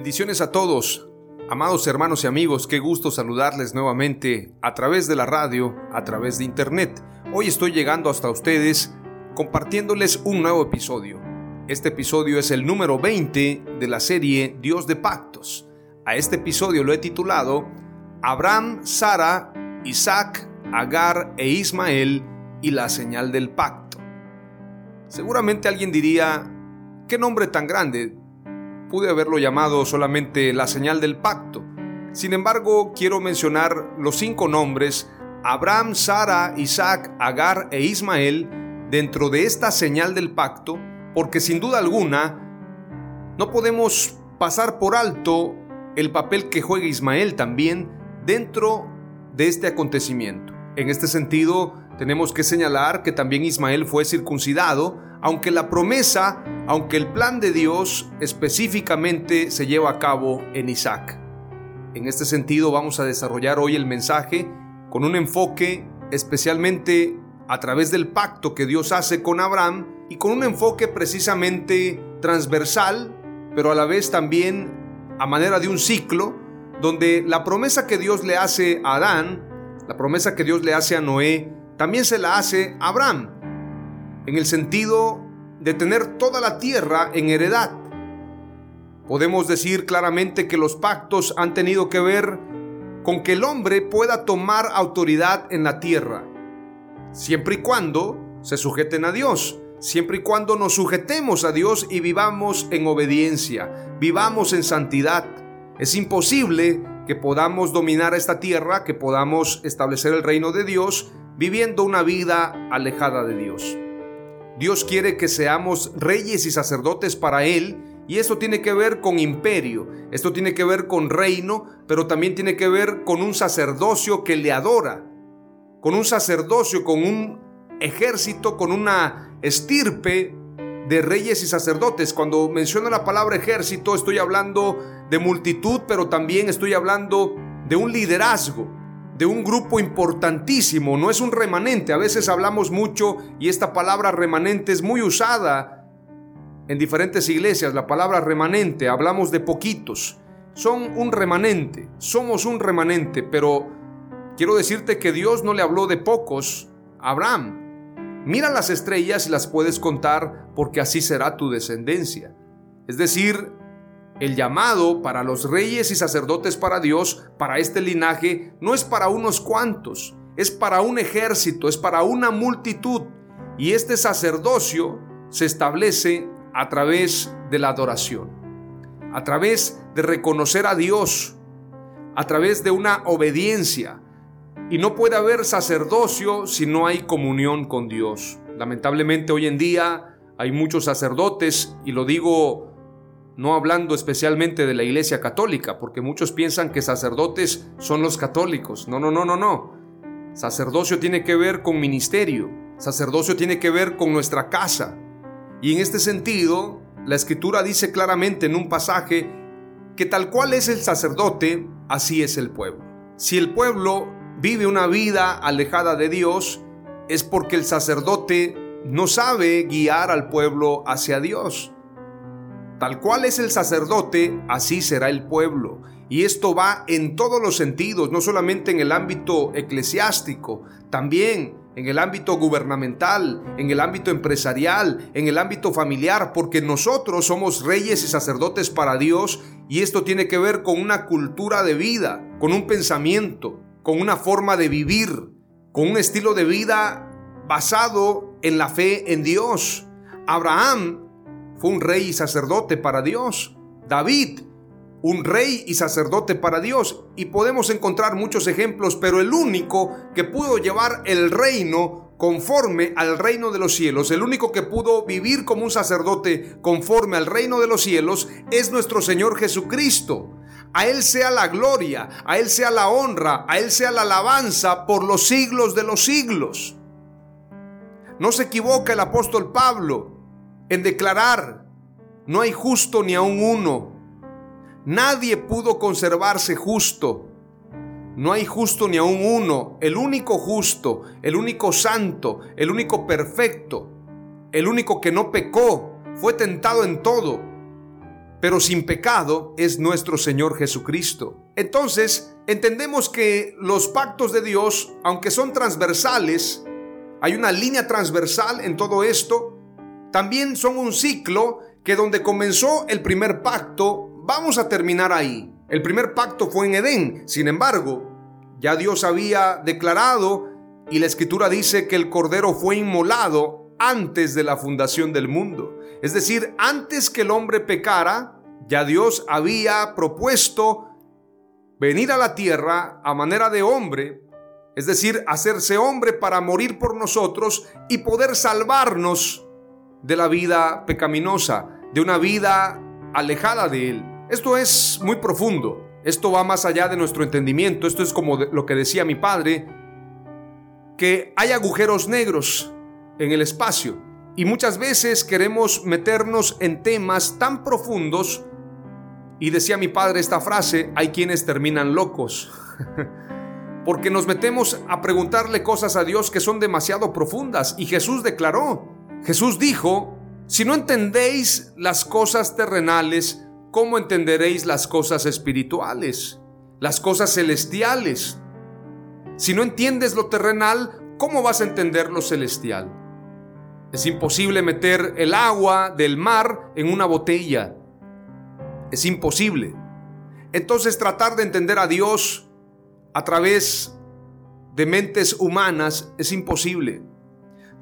Bendiciones a todos, amados hermanos y amigos, qué gusto saludarles nuevamente a través de la radio, a través de internet. Hoy estoy llegando hasta ustedes compartiéndoles un nuevo episodio. Este episodio es el número 20 de la serie Dios de Pactos. A este episodio lo he titulado Abraham, Sara, Isaac, Agar e Ismael y la señal del pacto. Seguramente alguien diría, ¿qué nombre tan grande? Pude haberlo llamado solamente la señal del pacto. Sin embargo, quiero mencionar los cinco nombres, Abraham, Sara, Isaac, Agar e Ismael, dentro de esta señal del pacto, porque sin duda alguna no podemos pasar por alto el papel que juega Ismael también dentro de este acontecimiento. En este sentido, tenemos que señalar que también Ismael fue circuncidado, aunque la promesa, aunque el plan de Dios específicamente se lleva a cabo en Isaac. En este sentido vamos a desarrollar hoy el mensaje con un enfoque especialmente a través del pacto que Dios hace con Abraham y con un enfoque precisamente transversal, pero a la vez también a manera de un ciclo, donde la promesa que Dios le hace a Adán, la promesa que Dios le hace a Noé, también se la hace a Abraham en el sentido de tener toda la tierra en heredad. Podemos decir claramente que los pactos han tenido que ver con que el hombre pueda tomar autoridad en la tierra, siempre y cuando se sujeten a Dios, siempre y cuando nos sujetemos a Dios y vivamos en obediencia, vivamos en santidad. Es imposible que podamos dominar esta tierra, que podamos establecer el reino de Dios viviendo una vida alejada de Dios. Dios quiere que seamos reyes y sacerdotes para Él. Y esto tiene que ver con imperio, esto tiene que ver con reino, pero también tiene que ver con un sacerdocio que le adora, con un sacerdocio, con un ejército, con una estirpe de reyes y sacerdotes. Cuando menciono la palabra ejército, estoy hablando de multitud, pero también estoy hablando de un liderazgo de un grupo importantísimo, no es un remanente. A veces hablamos mucho y esta palabra remanente es muy usada en diferentes iglesias. La palabra remanente, hablamos de poquitos. Son un remanente, somos un remanente, pero quiero decirte que Dios no le habló de pocos a Abraham. Mira las estrellas y las puedes contar porque así será tu descendencia. Es decir, el llamado para los reyes y sacerdotes para Dios, para este linaje, no es para unos cuantos, es para un ejército, es para una multitud. Y este sacerdocio se establece a través de la adoración, a través de reconocer a Dios, a través de una obediencia. Y no puede haber sacerdocio si no hay comunión con Dios. Lamentablemente hoy en día hay muchos sacerdotes, y lo digo no hablando especialmente de la Iglesia Católica, porque muchos piensan que sacerdotes son los católicos. No, no, no, no, no. Sacerdocio tiene que ver con ministerio, sacerdocio tiene que ver con nuestra casa. Y en este sentido, la escritura dice claramente en un pasaje que tal cual es el sacerdote, así es el pueblo. Si el pueblo vive una vida alejada de Dios, es porque el sacerdote no sabe guiar al pueblo hacia Dios. Tal cual es el sacerdote, así será el pueblo. Y esto va en todos los sentidos, no solamente en el ámbito eclesiástico, también en el ámbito gubernamental, en el ámbito empresarial, en el ámbito familiar, porque nosotros somos reyes y sacerdotes para Dios y esto tiene que ver con una cultura de vida, con un pensamiento, con una forma de vivir, con un estilo de vida basado en la fe en Dios. Abraham fue un rey y sacerdote para Dios. David un rey y sacerdote para Dios. Y podemos encontrar muchos ejemplos, pero el único que pudo llevar el reino conforme al reino de los cielos, el único que pudo vivir como un sacerdote conforme al reino de los cielos, es nuestro Señor Jesucristo. A Él sea la gloria, a Él sea la honra, a Él sea la alabanza por los siglos de los siglos. No se equivoca el apóstol Pablo en declarar, no hay justo ni aun uno Nadie pudo conservarse justo. No hay justo ni aun uno. El único justo, el único santo, el único perfecto, el único que no pecó, fue tentado en todo, pero sin pecado es nuestro Señor Jesucristo. Entonces, entendemos que los pactos de Dios, aunque son transversales, hay una línea transversal en todo esto, también son un ciclo que donde comenzó el primer pacto, vamos a terminar ahí. El primer pacto fue en Edén, sin embargo, ya Dios había declarado y la escritura dice que el cordero fue inmolado antes de la fundación del mundo. Es decir, antes que el hombre pecara, ya Dios había propuesto venir a la tierra a manera de hombre, es decir, hacerse hombre para morir por nosotros y poder salvarnos de la vida pecaminosa, de una vida alejada de Él. Esto es muy profundo, esto va más allá de nuestro entendimiento, esto es como lo que decía mi padre, que hay agujeros negros en el espacio y muchas veces queremos meternos en temas tan profundos y decía mi padre esta frase, hay quienes terminan locos. Porque nos metemos a preguntarle cosas a Dios que son demasiado profundas. Y Jesús declaró, Jesús dijo, si no entendéis las cosas terrenales, ¿cómo entenderéis las cosas espirituales, las cosas celestiales? Si no entiendes lo terrenal, ¿cómo vas a entender lo celestial? Es imposible meter el agua del mar en una botella. Es imposible. Entonces tratar de entender a Dios a través de mentes humanas es imposible.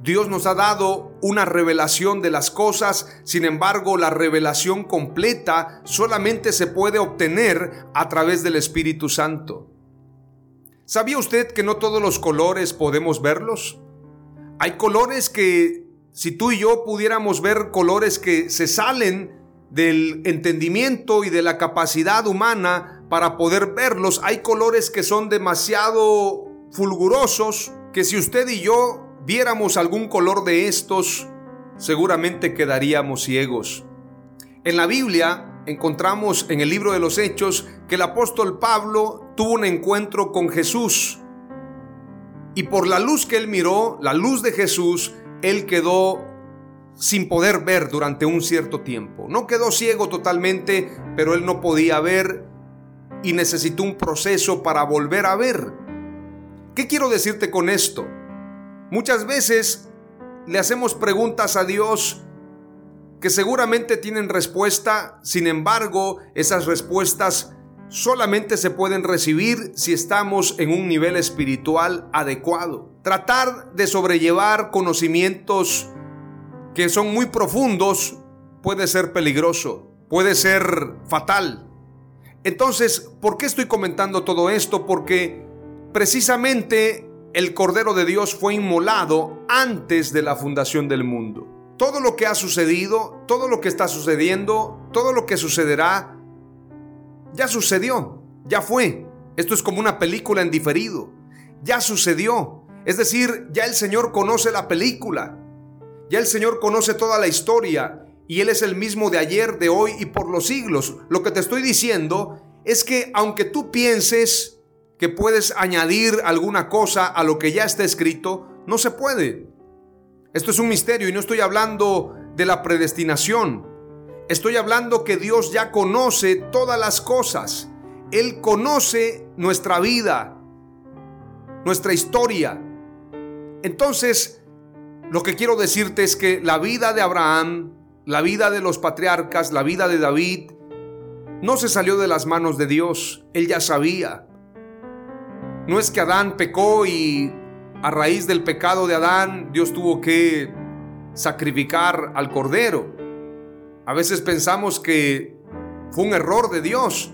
Dios nos ha dado una revelación de las cosas, sin embargo la revelación completa solamente se puede obtener a través del Espíritu Santo. ¿Sabía usted que no todos los colores podemos verlos? Hay colores que, si tú y yo pudiéramos ver colores que se salen del entendimiento y de la capacidad humana para poder verlos, hay colores que son demasiado fulgurosos que si usted y yo viéramos algún color de estos, seguramente quedaríamos ciegos. En la Biblia encontramos en el libro de los Hechos que el apóstol Pablo tuvo un encuentro con Jesús. Y por la luz que él miró, la luz de Jesús, él quedó sin poder ver durante un cierto tiempo. No quedó ciego totalmente, pero él no podía ver y necesitó un proceso para volver a ver. ¿Qué quiero decirte con esto? Muchas veces le hacemos preguntas a Dios que seguramente tienen respuesta, sin embargo, esas respuestas solamente se pueden recibir si estamos en un nivel espiritual adecuado. Tratar de sobrellevar conocimientos que son muy profundos puede ser peligroso, puede ser fatal. Entonces, ¿por qué estoy comentando todo esto? Porque precisamente el Cordero de Dios fue inmolado antes de la fundación del mundo. Todo lo que ha sucedido, todo lo que está sucediendo, todo lo que sucederá, ya sucedió, ya fue. Esto es como una película en diferido. Ya sucedió. Es decir, ya el Señor conoce la película. Ya el Señor conoce toda la historia. Y Él es el mismo de ayer, de hoy y por los siglos. Lo que te estoy diciendo es que aunque tú pienses que puedes añadir alguna cosa a lo que ya está escrito, no se puede. Esto es un misterio y no estoy hablando de la predestinación. Estoy hablando que Dios ya conoce todas las cosas. Él conoce nuestra vida, nuestra historia. Entonces, lo que quiero decirte es que la vida de Abraham, la vida de los patriarcas, la vida de David, no se salió de las manos de Dios. Él ya sabía. No es que Adán pecó y a raíz del pecado de Adán Dios tuvo que sacrificar al cordero. A veces pensamos que fue un error de Dios.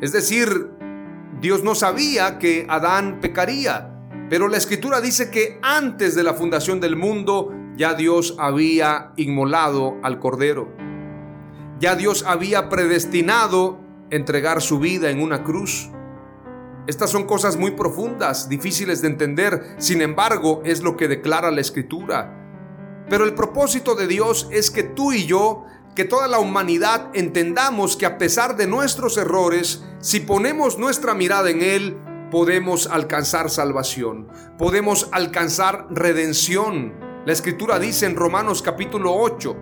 Es decir, Dios no sabía que Adán pecaría. Pero la escritura dice que antes de la fundación del mundo ya Dios había inmolado al cordero. Ya Dios había predestinado entregar su vida en una cruz. Estas son cosas muy profundas, difíciles de entender, sin embargo es lo que declara la escritura. Pero el propósito de Dios es que tú y yo, que toda la humanidad entendamos que a pesar de nuestros errores, si ponemos nuestra mirada en Él, podemos alcanzar salvación, podemos alcanzar redención. La escritura dice en Romanos capítulo 8,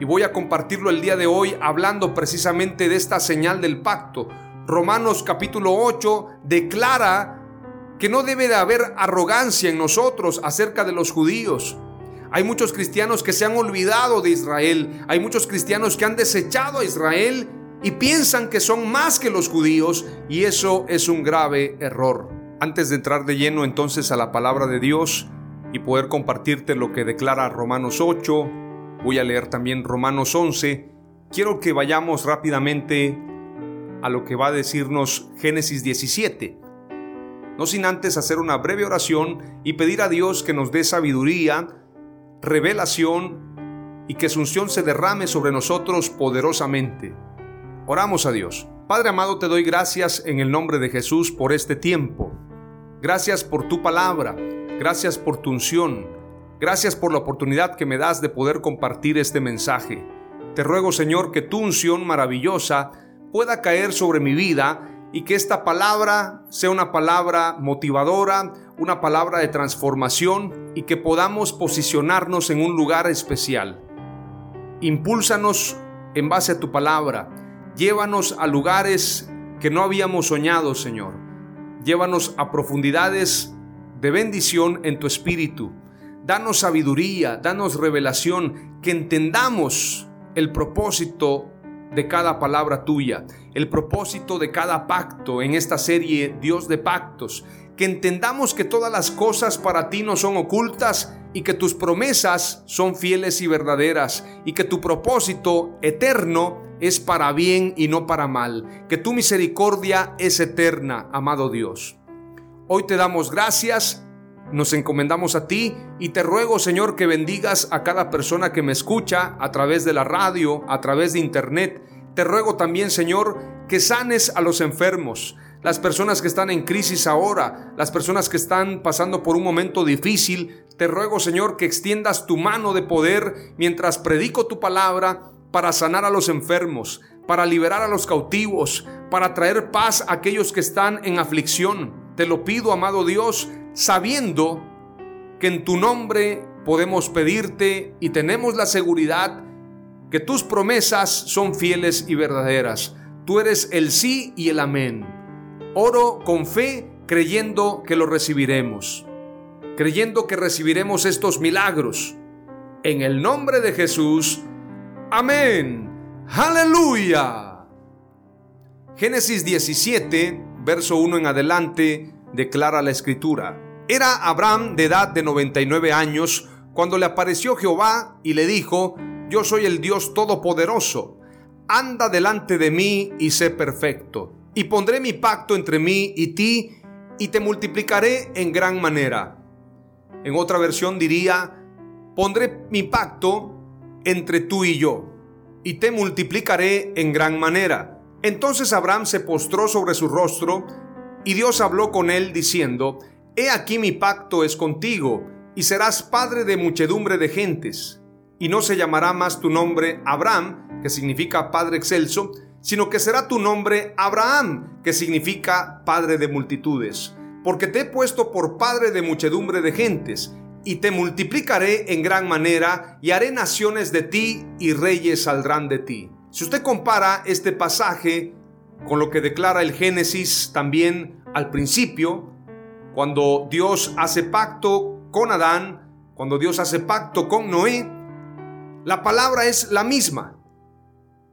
y voy a compartirlo el día de hoy hablando precisamente de esta señal del pacto. Romanos capítulo 8 declara que no debe de haber arrogancia en nosotros acerca de los judíos. Hay muchos cristianos que se han olvidado de Israel, hay muchos cristianos que han desechado a Israel y piensan que son más que los judíos y eso es un grave error. Antes de entrar de lleno entonces a la palabra de Dios y poder compartirte lo que declara Romanos 8, Voy a leer también Romanos 11. Quiero que vayamos rápidamente a lo que va a decirnos Génesis 17. No sin antes hacer una breve oración y pedir a Dios que nos dé sabiduría, revelación y que su unción se derrame sobre nosotros poderosamente. Oramos a Dios. Padre amado, te doy gracias en el nombre de Jesús por este tiempo. Gracias por tu palabra. Gracias por tu unción. Gracias por la oportunidad que me das de poder compartir este mensaje. Te ruego, Señor, que tu unción maravillosa pueda caer sobre mi vida y que esta palabra sea una palabra motivadora, una palabra de transformación y que podamos posicionarnos en un lugar especial. Impúlsanos en base a tu palabra. Llévanos a lugares que no habíamos soñado, Señor. Llévanos a profundidades de bendición en tu espíritu. Danos sabiduría, danos revelación, que entendamos el propósito de cada palabra tuya, el propósito de cada pacto en esta serie Dios de pactos, que entendamos que todas las cosas para ti no son ocultas y que tus promesas son fieles y verdaderas y que tu propósito eterno es para bien y no para mal, que tu misericordia es eterna, amado Dios. Hoy te damos gracias nos encomendamos a ti y te ruego, Señor, que bendigas a cada persona que me escucha a través de la radio, a través de internet. Te ruego también, Señor, que sanes a los enfermos, las personas que están en crisis ahora, las personas que están pasando por un momento difícil. Te ruego, Señor, que extiendas tu mano de poder mientras predico tu palabra para sanar a los enfermos, para liberar a los cautivos, para traer paz a aquellos que están en aflicción. Te lo pido, amado Dios, sabiendo que en tu nombre podemos pedirte y tenemos la seguridad que tus promesas son fieles y verdaderas. Tú eres el sí y el amén. Oro con fe creyendo que lo recibiremos, creyendo que recibiremos estos milagros. En el nombre de Jesús. Amén. Aleluya. Génesis 17, verso 1 en adelante, declara la escritura. Era Abraham de edad de 99 años cuando le apareció Jehová y le dijo, Yo soy el Dios Todopoderoso, anda delante de mí y sé perfecto, y pondré mi pacto entre mí y ti, y te multiplicaré en gran manera. En otra versión diría, pondré mi pacto entre tú y yo, y te multiplicaré en gran manera. Entonces Abraham se postró sobre su rostro, y Dios habló con él diciendo, He aquí mi pacto es contigo, y serás padre de muchedumbre de gentes. Y no se llamará más tu nombre Abraham, que significa Padre excelso, sino que será tu nombre Abraham, que significa Padre de multitudes. Porque te he puesto por Padre de muchedumbre de gentes. y te multiplicaré en gran manera y haré naciones de ti y reyes saldrán de ti. Si usted compara este pasaje con lo que declara el Génesis también al principio, cuando Dios hace pacto con Adán, cuando Dios hace pacto con Noé, la palabra es la misma.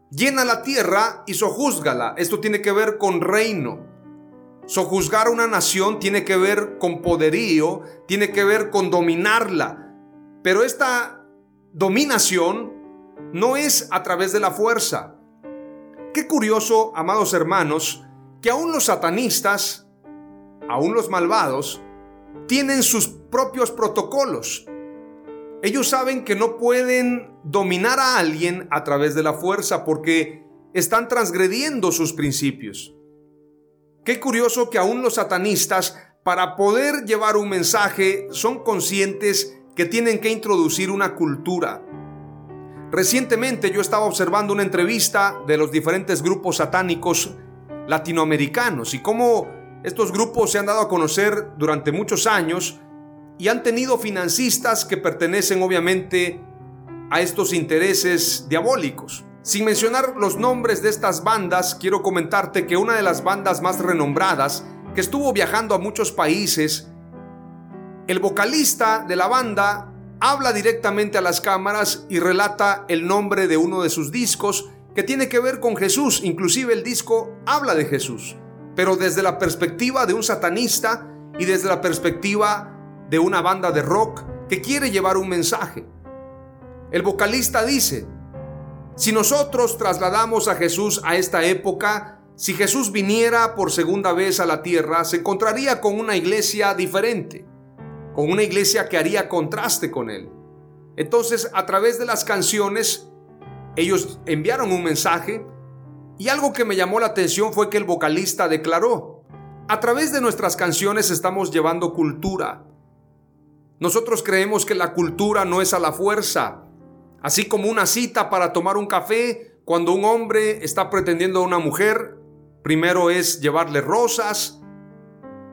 Llena la tierra y sojúzgala. Esto tiene que ver con reino. Sojuzgar a una nación tiene que ver con poderío, tiene que ver con dominarla. Pero esta dominación no es a través de la fuerza. Qué curioso, amados hermanos, que aún los satanistas, aún los malvados, tienen sus propios protocolos. Ellos saben que no pueden dominar a alguien a través de la fuerza porque están transgrediendo sus principios. Qué curioso que aún los satanistas, para poder llevar un mensaje, son conscientes que tienen que introducir una cultura. Recientemente yo estaba observando una entrevista de los diferentes grupos satánicos latinoamericanos y cómo estos grupos se han dado a conocer durante muchos años y han tenido financistas que pertenecen obviamente a estos intereses diabólicos. Sin mencionar los nombres de estas bandas, quiero comentarte que una de las bandas más renombradas, que estuvo viajando a muchos países, el vocalista de la banda habla directamente a las cámaras y relata el nombre de uno de sus discos que tiene que ver con Jesús, inclusive el disco habla de Jesús, pero desde la perspectiva de un satanista y desde la perspectiva de una banda de rock que quiere llevar un mensaje. El vocalista dice, si nosotros trasladamos a Jesús a esta época, si Jesús viniera por segunda vez a la tierra, se encontraría con una iglesia diferente, con una iglesia que haría contraste con él. Entonces, a través de las canciones, ellos enviaron un mensaje y algo que me llamó la atención fue que el vocalista declaró, a través de nuestras canciones estamos llevando cultura. Nosotros creemos que la cultura no es a la fuerza, Así como una cita para tomar un café, cuando un hombre está pretendiendo a una mujer, primero es llevarle rosas,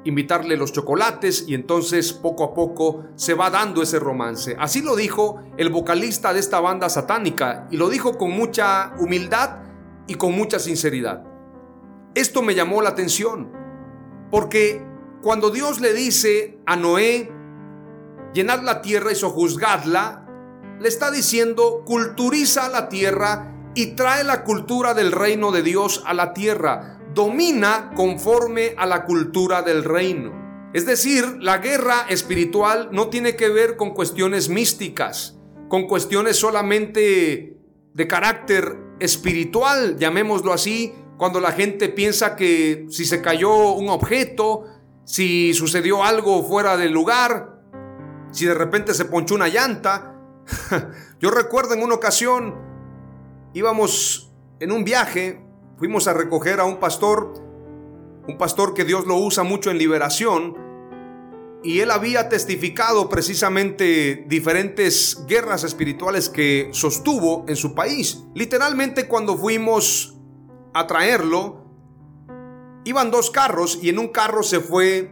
invitarle los chocolates y entonces poco a poco se va dando ese romance. Así lo dijo el vocalista de esta banda satánica y lo dijo con mucha humildad y con mucha sinceridad. Esto me llamó la atención porque cuando Dios le dice a Noé, llenad la tierra y sojuzgadla, le está diciendo, culturiza la tierra y trae la cultura del reino de Dios a la tierra. Domina conforme a la cultura del reino. Es decir, la guerra espiritual no tiene que ver con cuestiones místicas, con cuestiones solamente de carácter espiritual, llamémoslo así, cuando la gente piensa que si se cayó un objeto, si sucedió algo fuera del lugar, si de repente se ponchó una llanta, Yo recuerdo en una ocasión, íbamos en un viaje, fuimos a recoger a un pastor, un pastor que Dios lo usa mucho en liberación, y él había testificado precisamente diferentes guerras espirituales que sostuvo en su país. Literalmente cuando fuimos a traerlo, iban dos carros y en un carro se fue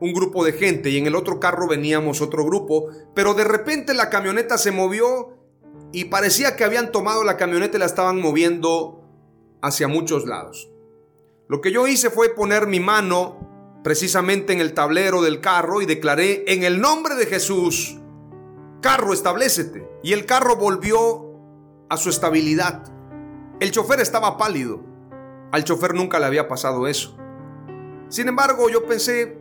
un grupo de gente y en el otro carro veníamos otro grupo, pero de repente la camioneta se movió y parecía que habían tomado la camioneta y la estaban moviendo hacia muchos lados. Lo que yo hice fue poner mi mano precisamente en el tablero del carro y declaré, en el nombre de Jesús, carro, establecete. Y el carro volvió a su estabilidad. El chofer estaba pálido. Al chofer nunca le había pasado eso. Sin embargo, yo pensé,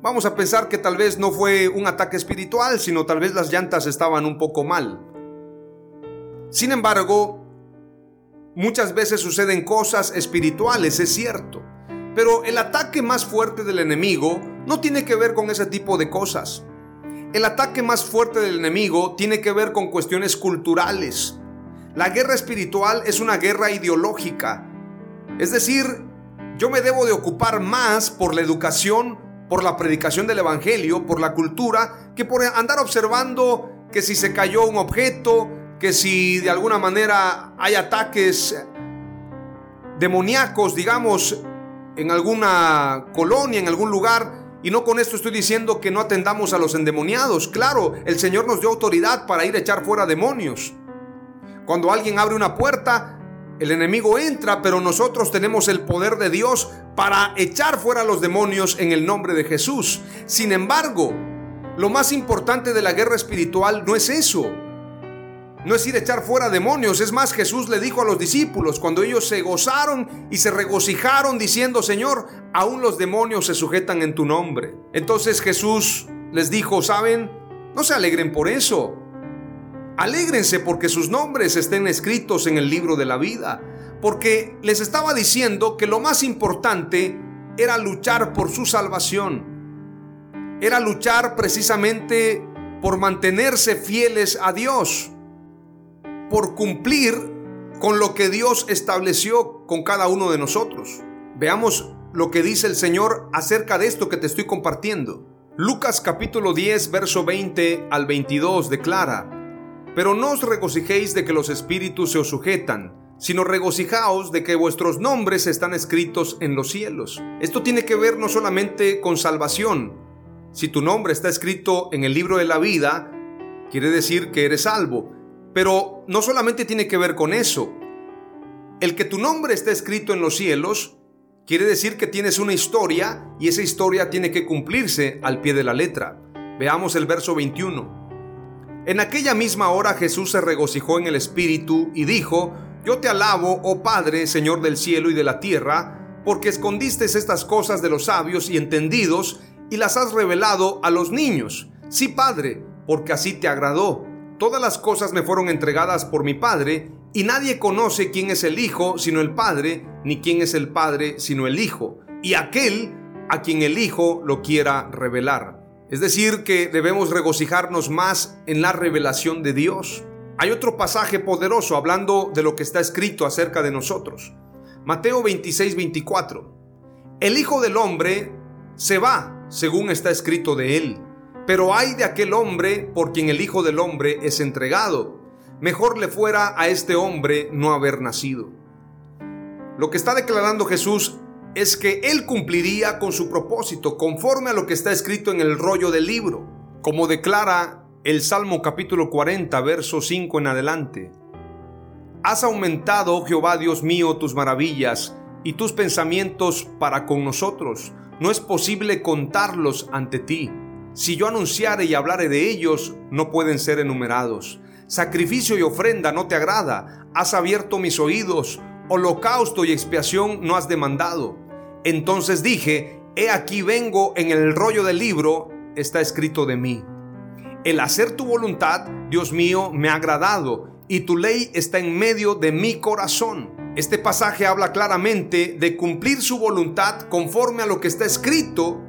Vamos a pensar que tal vez no fue un ataque espiritual, sino tal vez las llantas estaban un poco mal. Sin embargo, muchas veces suceden cosas espirituales, es cierto. Pero el ataque más fuerte del enemigo no tiene que ver con ese tipo de cosas. El ataque más fuerte del enemigo tiene que ver con cuestiones culturales. La guerra espiritual es una guerra ideológica. Es decir, yo me debo de ocupar más por la educación por la predicación del Evangelio, por la cultura, que por andar observando que si se cayó un objeto, que si de alguna manera hay ataques demoníacos, digamos, en alguna colonia, en algún lugar, Y no con esto estoy diciendo que no atendamos a los endemoniados. Claro, el Señor nos dio autoridad para ir a echar fuera demonios. Cuando alguien abre una puerta, el enemigo entra, pero nosotros tenemos el poder de Dios para echar fuera los demonios en el nombre de Jesús. Sin embargo, lo más importante de la guerra espiritual no es eso. No es ir a echar fuera demonios. Es más, Jesús le dijo a los discípulos cuando ellos se gozaron y se regocijaron diciendo, Señor, aún los demonios se sujetan en tu nombre. Entonces Jesús les dijo, ¿saben? No se alegren por eso. Alégrense porque sus nombres estén escritos en el libro de la vida. Porque les estaba diciendo que lo más importante era luchar por su salvación. Era luchar precisamente por mantenerse fieles a Dios por cumplir con lo que Dios estableció con cada uno de nosotros. Veamos lo que dice el Señor acerca de esto que te estoy compartiendo. Lucas capítulo 10, verso 20 al 22 declara, Pero no os regocijéis de que los espíritus se os sujetan, sino regocijaos de que vuestros nombres están escritos en los cielos. Esto tiene que ver no solamente con salvación. Si tu nombre está escrito en el libro de la vida, quiere decir que eres salvo pero no solamente tiene que ver con eso. El que tu nombre esté escrito en los cielos quiere decir que tienes una historia y esa historia tiene que cumplirse al pie de la letra. Veamos el verso 21. En aquella misma hora Jesús se regocijó en el Espíritu y dijo, Yo te alabo, oh Padre, Señor del cielo y de la tierra, porque escondiste estas cosas de los sabios y entendidos y las has revelado a los niños. Sí, Padre, porque así te agradó. Todas las cosas me fueron entregadas por mi Padre, y nadie conoce quién es el Hijo sino el Padre, ni quién es el Padre sino el Hijo, y aquel a quien el Hijo lo quiera revelar. Es decir, que debemos regocijarnos más en la revelación de Dios. Hay otro pasaje poderoso hablando de lo que está escrito acerca de nosotros. Mateo 26, 24. El Hijo del Hombre se va, según está escrito de él pero hay de aquel hombre por quien el Hijo del Hombre es entregado. Mejor le fuera a este hombre no haber nacido. Lo que está declarando Jesús es que Él cumpliría con su propósito conforme a lo que está escrito en el rollo del libro, como declara el Salmo capítulo 40, verso 5 en adelante. Has aumentado, oh Jehová Dios mío, tus maravillas y tus pensamientos para con nosotros. No es posible contarlos ante ti. Si yo anunciare y hablare de ellos, no pueden ser enumerados. Sacrificio y ofrenda no te agrada, has abierto mis oídos, holocausto y expiación no has demandado. Entonces dije, he aquí vengo en el rollo del libro, está escrito de mí. El hacer tu voluntad, Dios mío, me ha agradado, y tu ley está en medio de mi corazón. Este pasaje habla claramente de cumplir su voluntad conforme a lo que está escrito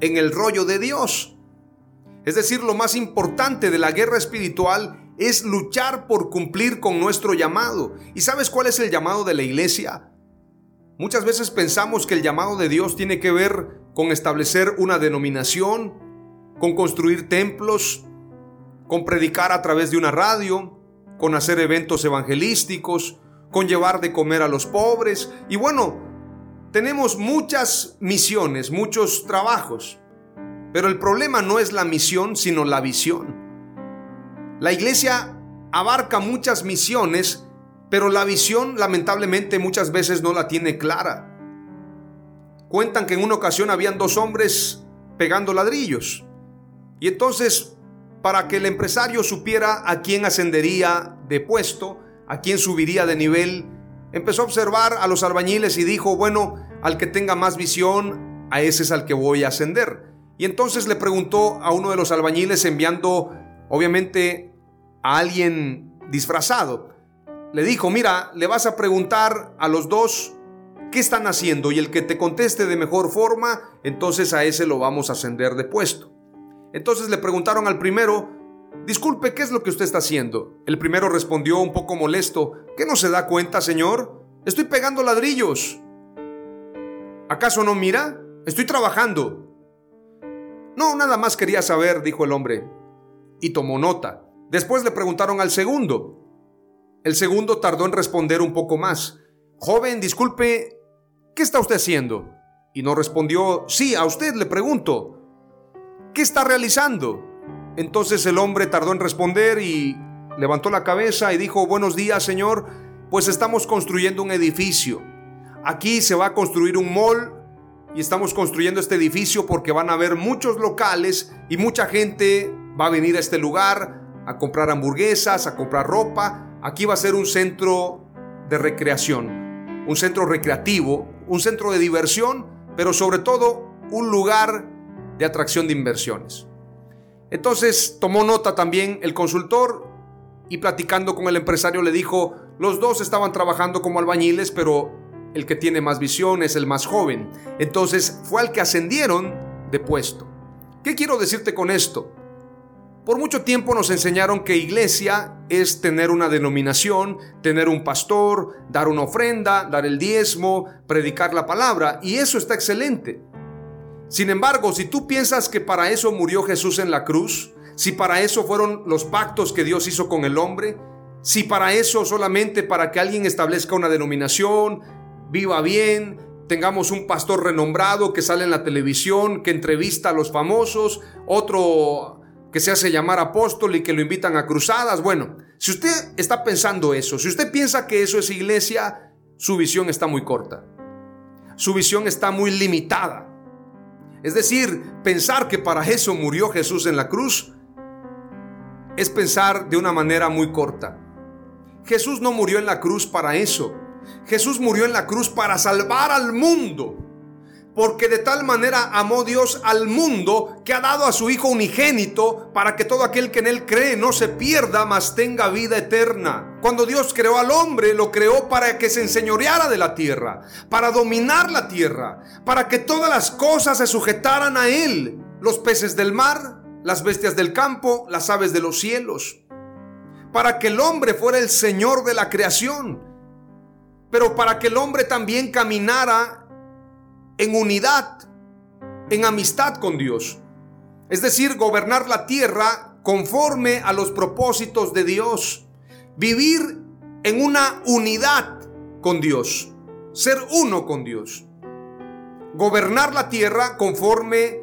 en el rollo de Dios. Es decir, lo más importante de la guerra espiritual es luchar por cumplir con nuestro llamado. ¿Y sabes cuál es el llamado de la iglesia? Muchas veces pensamos que el llamado de Dios tiene que ver con establecer una denominación, con construir templos, con predicar a través de una radio, con hacer eventos evangelísticos, con llevar de comer a los pobres. Y bueno, tenemos muchas misiones, muchos trabajos. Pero el problema no es la misión, sino la visión. La iglesia abarca muchas misiones, pero la visión lamentablemente muchas veces no la tiene clara. Cuentan que en una ocasión habían dos hombres pegando ladrillos. Y entonces, para que el empresario supiera a quién ascendería de puesto, a quién subiría de nivel, empezó a observar a los albañiles y dijo, bueno, al que tenga más visión, a ese es al que voy a ascender. Y entonces le preguntó a uno de los albañiles enviando obviamente a alguien disfrazado. Le dijo, mira, le vas a preguntar a los dos qué están haciendo y el que te conteste de mejor forma, entonces a ese lo vamos a ascender de puesto. Entonces le preguntaron al primero, disculpe, ¿qué es lo que usted está haciendo? El primero respondió un poco molesto, ¿qué no se da cuenta, señor? Estoy pegando ladrillos. ¿Acaso no mira? Estoy trabajando. No, nada más quería saber, dijo el hombre, y tomó nota. Después le preguntaron al segundo. El segundo tardó en responder un poco más. Joven, disculpe, ¿qué está usted haciendo? Y no respondió, sí, a usted le pregunto. ¿qué está realizando? Entonces el hombre tardó en responder y levantó la cabeza y dijo, buenos días Señor, pues estamos construyendo un edificio. Aquí se va a construir un mall y estamos construyendo este edificio porque van a haber muchos locales y mucha gente va a venir a este lugar a comprar hamburguesas, a comprar ropa. Aquí va a ser un centro de recreación, un centro recreativo, un centro de diversión, pero sobre todo un lugar de atracción de inversiones. Entonces tomó nota también el consultor y platicando con el empresario le dijo, los dos estaban trabajando como albañiles, pero el que tiene más visión es el más joven. Entonces fue al que ascendieron de puesto. ¿Qué quiero decirte con esto? Por mucho tiempo nos enseñaron que iglesia es tener una denominación, tener un pastor, dar una ofrenda, dar el diezmo, predicar la palabra, y eso está excelente. Sin embargo, si tú piensas que para eso murió Jesús en la cruz, si para eso fueron los pactos que Dios hizo con el hombre, si para eso solamente para que alguien establezca una denominación, viva bien, tengamos un pastor renombrado que sale en la televisión, que entrevista a los famosos, otro que se hace llamar apóstol y que lo invitan a cruzadas. Bueno, si usted está pensando eso, si usted piensa que eso es iglesia, su visión está muy corta. Su visión está muy limitada. Es decir, pensar que para eso murió Jesús en la cruz es pensar de una manera muy corta. Jesús no murió en la cruz para eso. Jesús murió en la cruz para salvar al mundo. Porque de tal manera amó Dios al mundo que ha dado a su Hijo unigénito para que todo aquel que en Él cree no se pierda, mas tenga vida eterna. Cuando Dios creó al hombre, lo creó para que se enseñoreara de la tierra, para dominar la tierra, para que todas las cosas se sujetaran a Él. Los peces del mar, las bestias del campo, las aves de los cielos. Para que el hombre fuera el Señor de la creación pero para que el hombre también caminara en unidad, en amistad con Dios. Es decir, gobernar la tierra conforme a los propósitos de Dios. Vivir en una unidad con Dios. Ser uno con Dios. Gobernar la tierra conforme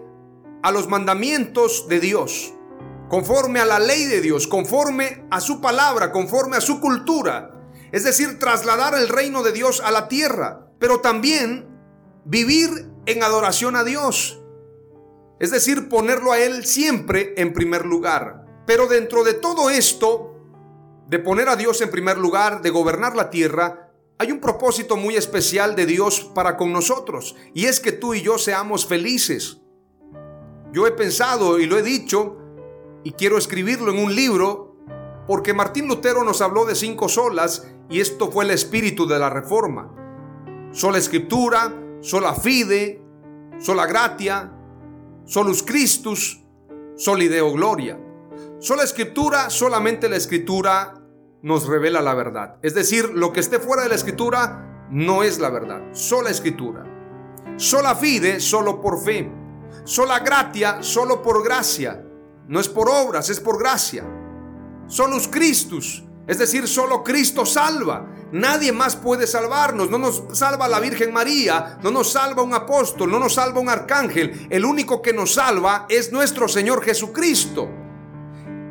a los mandamientos de Dios. Conforme a la ley de Dios. Conforme a su palabra. Conforme a su cultura es decir, trasladar el reino de Dios a la tierra, pero también vivir en adoración a Dios, es decir, ponerlo a Él siempre en primer lugar. Pero dentro de todo esto, de poner a Dios en primer lugar, de gobernar la tierra, hay un propósito muy especial de Dios para con nosotros, y es que tú y yo seamos felices. Yo he pensado y lo he dicho, y quiero escribirlo en un libro, porque Martín Lutero nos habló de cinco solas y esto fue el espíritu de la reforma. Sola escritura, sola fide, sola gratia, solus Christus, solideo gloria. Sola escritura, solamente la escritura nos revela la verdad. Es decir, lo que esté fuera de la escritura no es la verdad. Sola escritura. Sola fide, solo por fe. Sola gratia, solo por gracia. No es por obras, es por gracia. Solus Christus, es decir, solo Cristo salva. Nadie más puede salvarnos. No nos salva la Virgen María, no nos salva un apóstol, no nos salva un arcángel. El único que nos salva es nuestro Señor Jesucristo.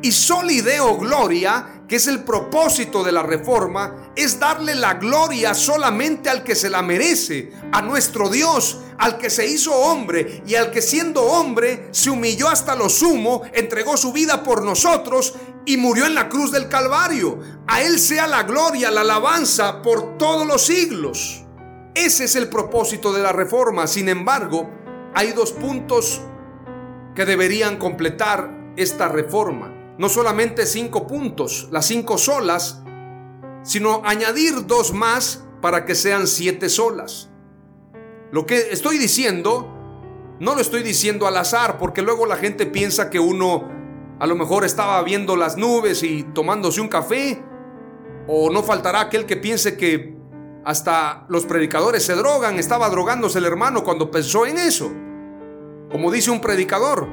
Y solideo gloria que es el propósito de la reforma, es darle la gloria solamente al que se la merece, a nuestro Dios, al que se hizo hombre y al que siendo hombre se humilló hasta lo sumo, entregó su vida por nosotros y murió en la cruz del Calvario. A Él sea la gloria, la alabanza por todos los siglos. Ese es el propósito de la reforma. Sin embargo, hay dos puntos que deberían completar esta reforma no solamente cinco puntos, las cinco solas, sino añadir dos más para que sean siete solas. Lo que estoy diciendo, no lo estoy diciendo al azar, porque luego la gente piensa que uno a lo mejor estaba viendo las nubes y tomándose un café, o no faltará aquel que piense que hasta los predicadores se drogan, estaba drogándose el hermano cuando pensó en eso. Como dice un predicador,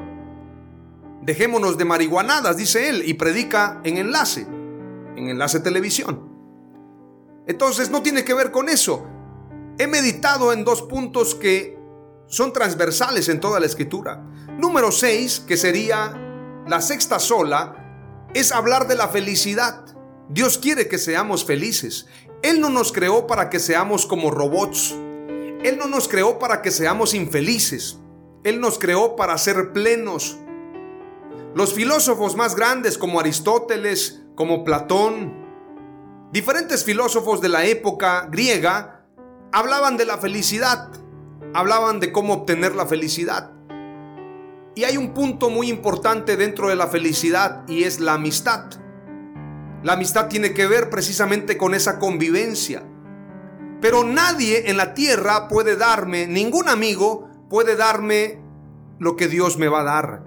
Dejémonos de marihuanadas, dice él, y predica en enlace, en enlace televisión. Entonces no tiene que ver con eso. He meditado en dos puntos que son transversales en toda la escritura. Número 6, que sería la sexta sola, es hablar de la felicidad. Dios quiere que seamos felices. Él no nos creó para que seamos como robots. Él no nos creó para que seamos infelices. Él nos creó para ser plenos. Los filósofos más grandes como Aristóteles, como Platón, diferentes filósofos de la época griega, hablaban de la felicidad, hablaban de cómo obtener la felicidad. Y hay un punto muy importante dentro de la felicidad y es la amistad. La amistad tiene que ver precisamente con esa convivencia. Pero nadie en la tierra puede darme, ningún amigo puede darme lo que Dios me va a dar.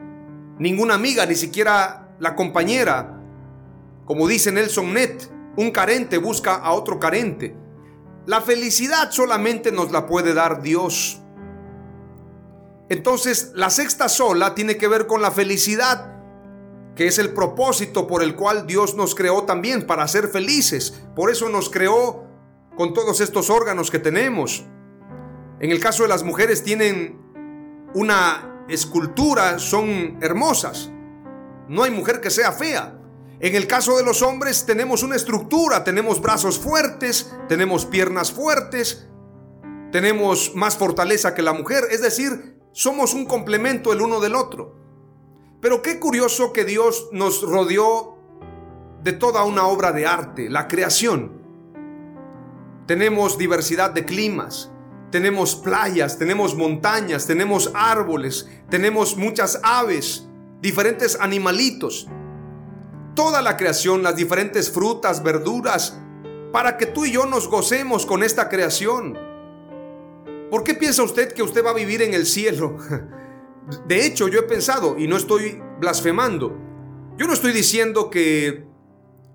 Ninguna amiga, ni siquiera la compañera. Como dice Nelson Net, un carente busca a otro carente. La felicidad solamente nos la puede dar Dios. Entonces, la sexta sola tiene que ver con la felicidad, que es el propósito por el cual Dios nos creó también para ser felices. Por eso nos creó con todos estos órganos que tenemos. En el caso de las mujeres tienen una escultura, son hermosas. No hay mujer que sea fea. En el caso de los hombres tenemos una estructura, tenemos brazos fuertes, tenemos piernas fuertes, tenemos más fortaleza que la mujer, es decir, somos un complemento el uno del otro. Pero qué curioso que Dios nos rodeó de toda una obra de arte, la creación. Tenemos diversidad de climas, tenemos playas, tenemos montañas, tenemos árboles, tenemos muchas aves, diferentes animalitos. Toda la creación, las diferentes frutas, verduras, para que tú y yo nos gocemos con esta creación. ¿Por qué piensa usted que usted va a vivir en el cielo? De hecho, yo he pensado, y no estoy blasfemando, yo no estoy diciendo que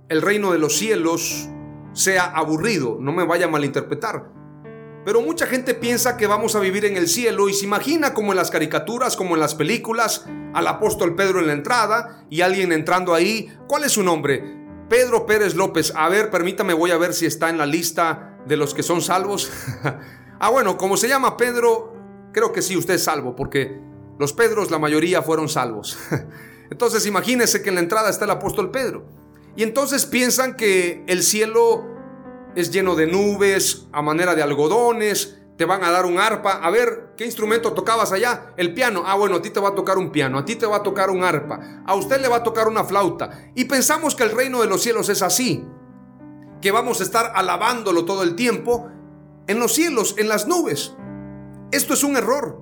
el reino de los cielos sea aburrido, no me vaya a malinterpretar. Pero mucha gente piensa que vamos a vivir en el cielo y se imagina como en las caricaturas, como en las películas, al apóstol Pedro en la entrada y alguien entrando ahí. ¿Cuál es su nombre? Pedro Pérez López. A ver, permítame, voy a ver si está en la lista de los que son salvos. Ah, bueno, como se llama Pedro, creo que sí, usted es salvo, porque los Pedros, la mayoría fueron salvos. Entonces imagínese que en la entrada está el apóstol Pedro. Y entonces piensan que el cielo es lleno de nubes, a manera de algodones, te van a dar un arpa. A ver, ¿qué instrumento tocabas allá? El piano. Ah, bueno, a ti te va a tocar un piano, a ti te va a tocar un arpa, a usted le va a tocar una flauta. Y pensamos que el reino de los cielos es así, que vamos a estar alabándolo todo el tiempo en los cielos, en las nubes. Esto es un error.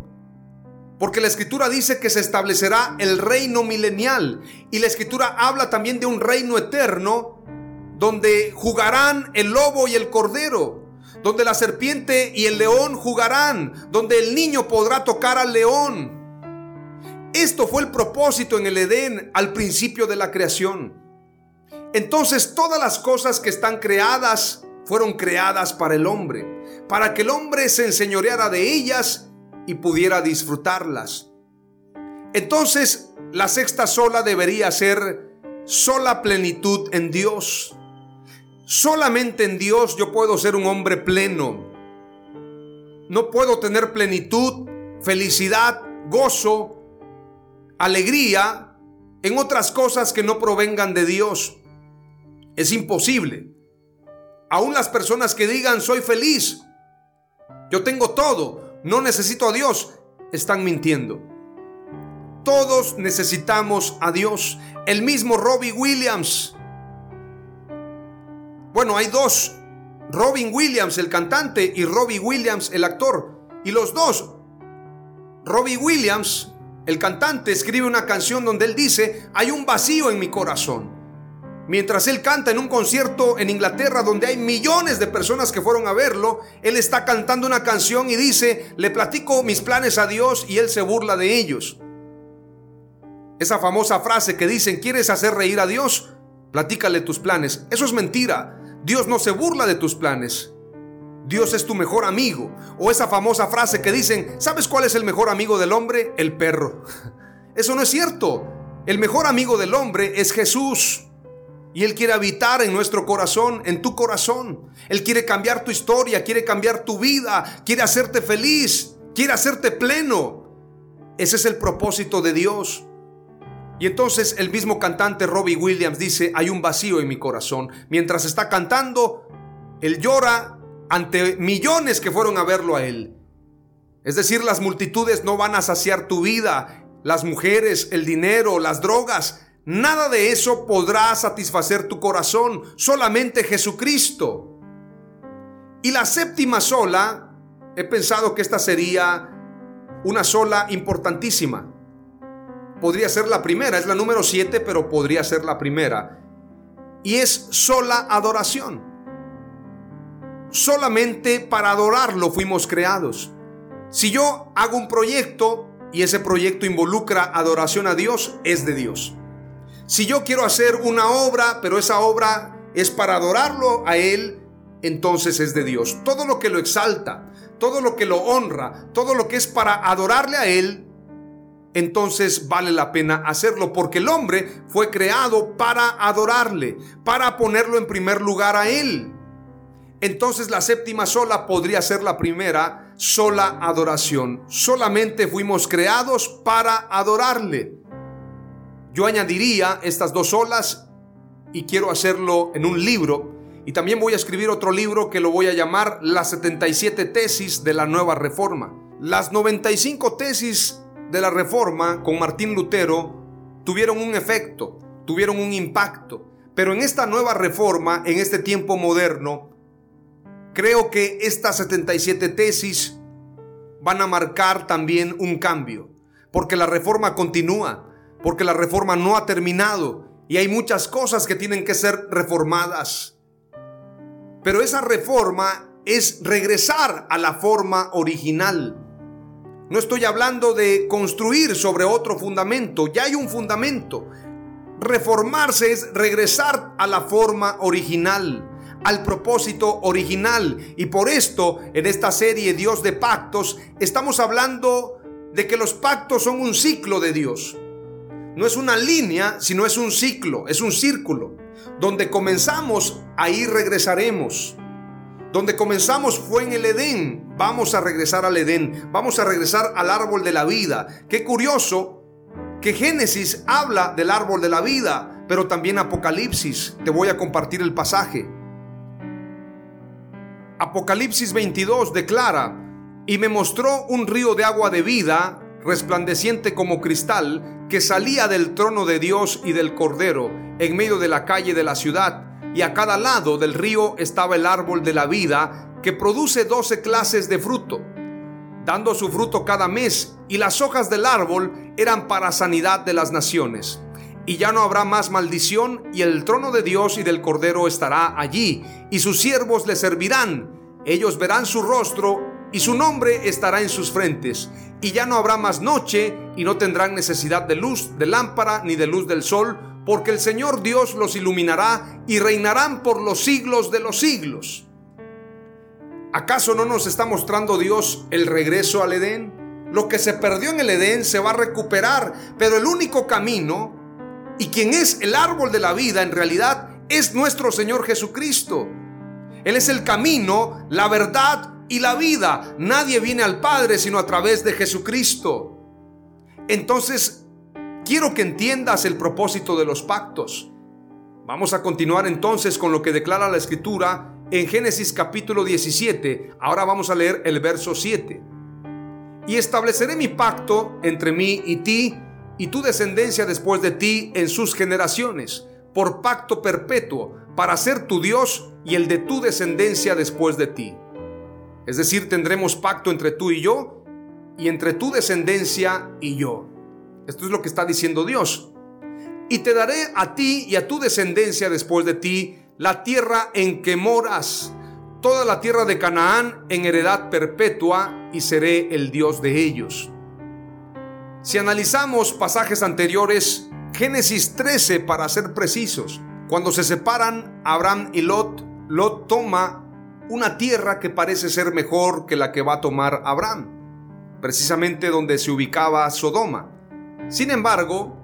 Porque la escritura dice que se establecerá el reino milenial. Y la escritura habla también de un reino eterno donde jugarán el lobo y el cordero. Donde la serpiente y el león jugarán. Donde el niño podrá tocar al león. Esto fue el propósito en el Edén al principio de la creación. Entonces todas las cosas que están creadas fueron creadas para el hombre, para que el hombre se enseñoreara de ellas y pudiera disfrutarlas. Entonces, la sexta sola debería ser sola plenitud en Dios. Solamente en Dios yo puedo ser un hombre pleno. No puedo tener plenitud, felicidad, gozo, alegría en otras cosas que no provengan de Dios. Es imposible. Aún las personas que digan soy feliz, yo tengo todo, no necesito a Dios, están mintiendo. Todos necesitamos a Dios. El mismo Robbie Williams. Bueno, hay dos. Robin Williams, el cantante, y Robbie Williams, el actor. Y los dos, Robbie Williams, el cantante, escribe una canción donde él dice, hay un vacío en mi corazón. Mientras él canta en un concierto en Inglaterra donde hay millones de personas que fueron a verlo, él está cantando una canción y dice, le platico mis planes a Dios y él se burla de ellos. Esa famosa frase que dicen, ¿quieres hacer reír a Dios? Platícale tus planes. Eso es mentira. Dios no se burla de tus planes. Dios es tu mejor amigo. O esa famosa frase que dicen, ¿sabes cuál es el mejor amigo del hombre? El perro. Eso no es cierto. El mejor amigo del hombre es Jesús. Y Él quiere habitar en nuestro corazón, en tu corazón. Él quiere cambiar tu historia, quiere cambiar tu vida, quiere hacerte feliz, quiere hacerte pleno. Ese es el propósito de Dios. Y entonces el mismo cantante Robbie Williams dice, hay un vacío en mi corazón. Mientras está cantando, él llora ante millones que fueron a verlo a él. Es decir, las multitudes no van a saciar tu vida, las mujeres, el dinero, las drogas, nada de eso podrá satisfacer tu corazón, solamente Jesucristo. Y la séptima sola, he pensado que esta sería una sola importantísima podría ser la primera, es la número 7, pero podría ser la primera. Y es sola adoración. Solamente para adorarlo fuimos creados. Si yo hago un proyecto y ese proyecto involucra adoración a Dios, es de Dios. Si yo quiero hacer una obra, pero esa obra es para adorarlo a Él, entonces es de Dios. Todo lo que lo exalta, todo lo que lo honra, todo lo que es para adorarle a Él, entonces vale la pena hacerlo, porque el hombre fue creado para adorarle, para ponerlo en primer lugar a él. Entonces la séptima sola podría ser la primera sola adoración. Solamente fuimos creados para adorarle. Yo añadiría estas dos solas y quiero hacerlo en un libro. Y también voy a escribir otro libro que lo voy a llamar Las 77 tesis de la nueva reforma. Las 95 tesis de la Reforma con Martín Lutero tuvieron un efecto, tuvieron un impacto. Pero en esta nueva reforma, en este tiempo moderno, creo que estas 77 tesis van a marcar también un cambio. Porque la reforma continúa, porque la reforma no ha terminado y hay muchas cosas que tienen que ser reformadas. Pero esa reforma es regresar a la forma original. No estoy hablando de construir sobre otro fundamento, ya hay un fundamento. Reformarse es regresar a la forma original, al propósito original. Y por esto, en esta serie Dios de pactos, estamos hablando de que los pactos son un ciclo de Dios. No es una línea, sino es un ciclo, es un círculo. Donde comenzamos, ahí regresaremos. Donde comenzamos fue en el Edén. Vamos a regresar al Edén. Vamos a regresar al árbol de la vida. Qué curioso que Génesis habla del árbol de la vida, pero también Apocalipsis. Te voy a compartir el pasaje. Apocalipsis 22 declara, y me mostró un río de agua de vida, resplandeciente como cristal, que salía del trono de Dios y del Cordero, en medio de la calle de la ciudad y a cada lado del río estaba el árbol de la vida que produce doce clases de fruto, dando su fruto cada mes, y las hojas del árbol eran para sanidad de las naciones. Y ya no habrá más maldición, y el trono de Dios y del Cordero estará allí, y sus siervos le servirán. Ellos verán su rostro, y su nombre estará en sus frentes. Y ya no habrá más noche, y no tendrán necesidad de luz, de lámpara, ni de luz del sol, porque el Señor Dios los iluminará y reinarán por los siglos de los siglos. ¿Acaso no nos está mostrando Dios el regreso al Edén? Lo que se perdió en el Edén se va a recuperar, pero el único camino y quien es el árbol de la vida en realidad es nuestro Señor Jesucristo. Él es el camino, la verdad y la vida. Nadie viene al Padre sino a través de Jesucristo. Entonces, Quiero que entiendas el propósito de los pactos. Vamos a continuar entonces con lo que declara la escritura en Génesis capítulo 17. Ahora vamos a leer el verso 7. Y estableceré mi pacto entre mí y ti y tu descendencia después de ti en sus generaciones, por pacto perpetuo, para ser tu Dios y el de tu descendencia después de ti. Es decir, tendremos pacto entre tú y yo y entre tu descendencia y yo. Esto es lo que está diciendo Dios. Y te daré a ti y a tu descendencia después de ti la tierra en que moras, toda la tierra de Canaán en heredad perpetua, y seré el Dios de ellos. Si analizamos pasajes anteriores, Génesis 13 para ser precisos, cuando se separan Abraham y Lot, Lot toma una tierra que parece ser mejor que la que va a tomar Abraham, precisamente donde se ubicaba Sodoma. Sin embargo,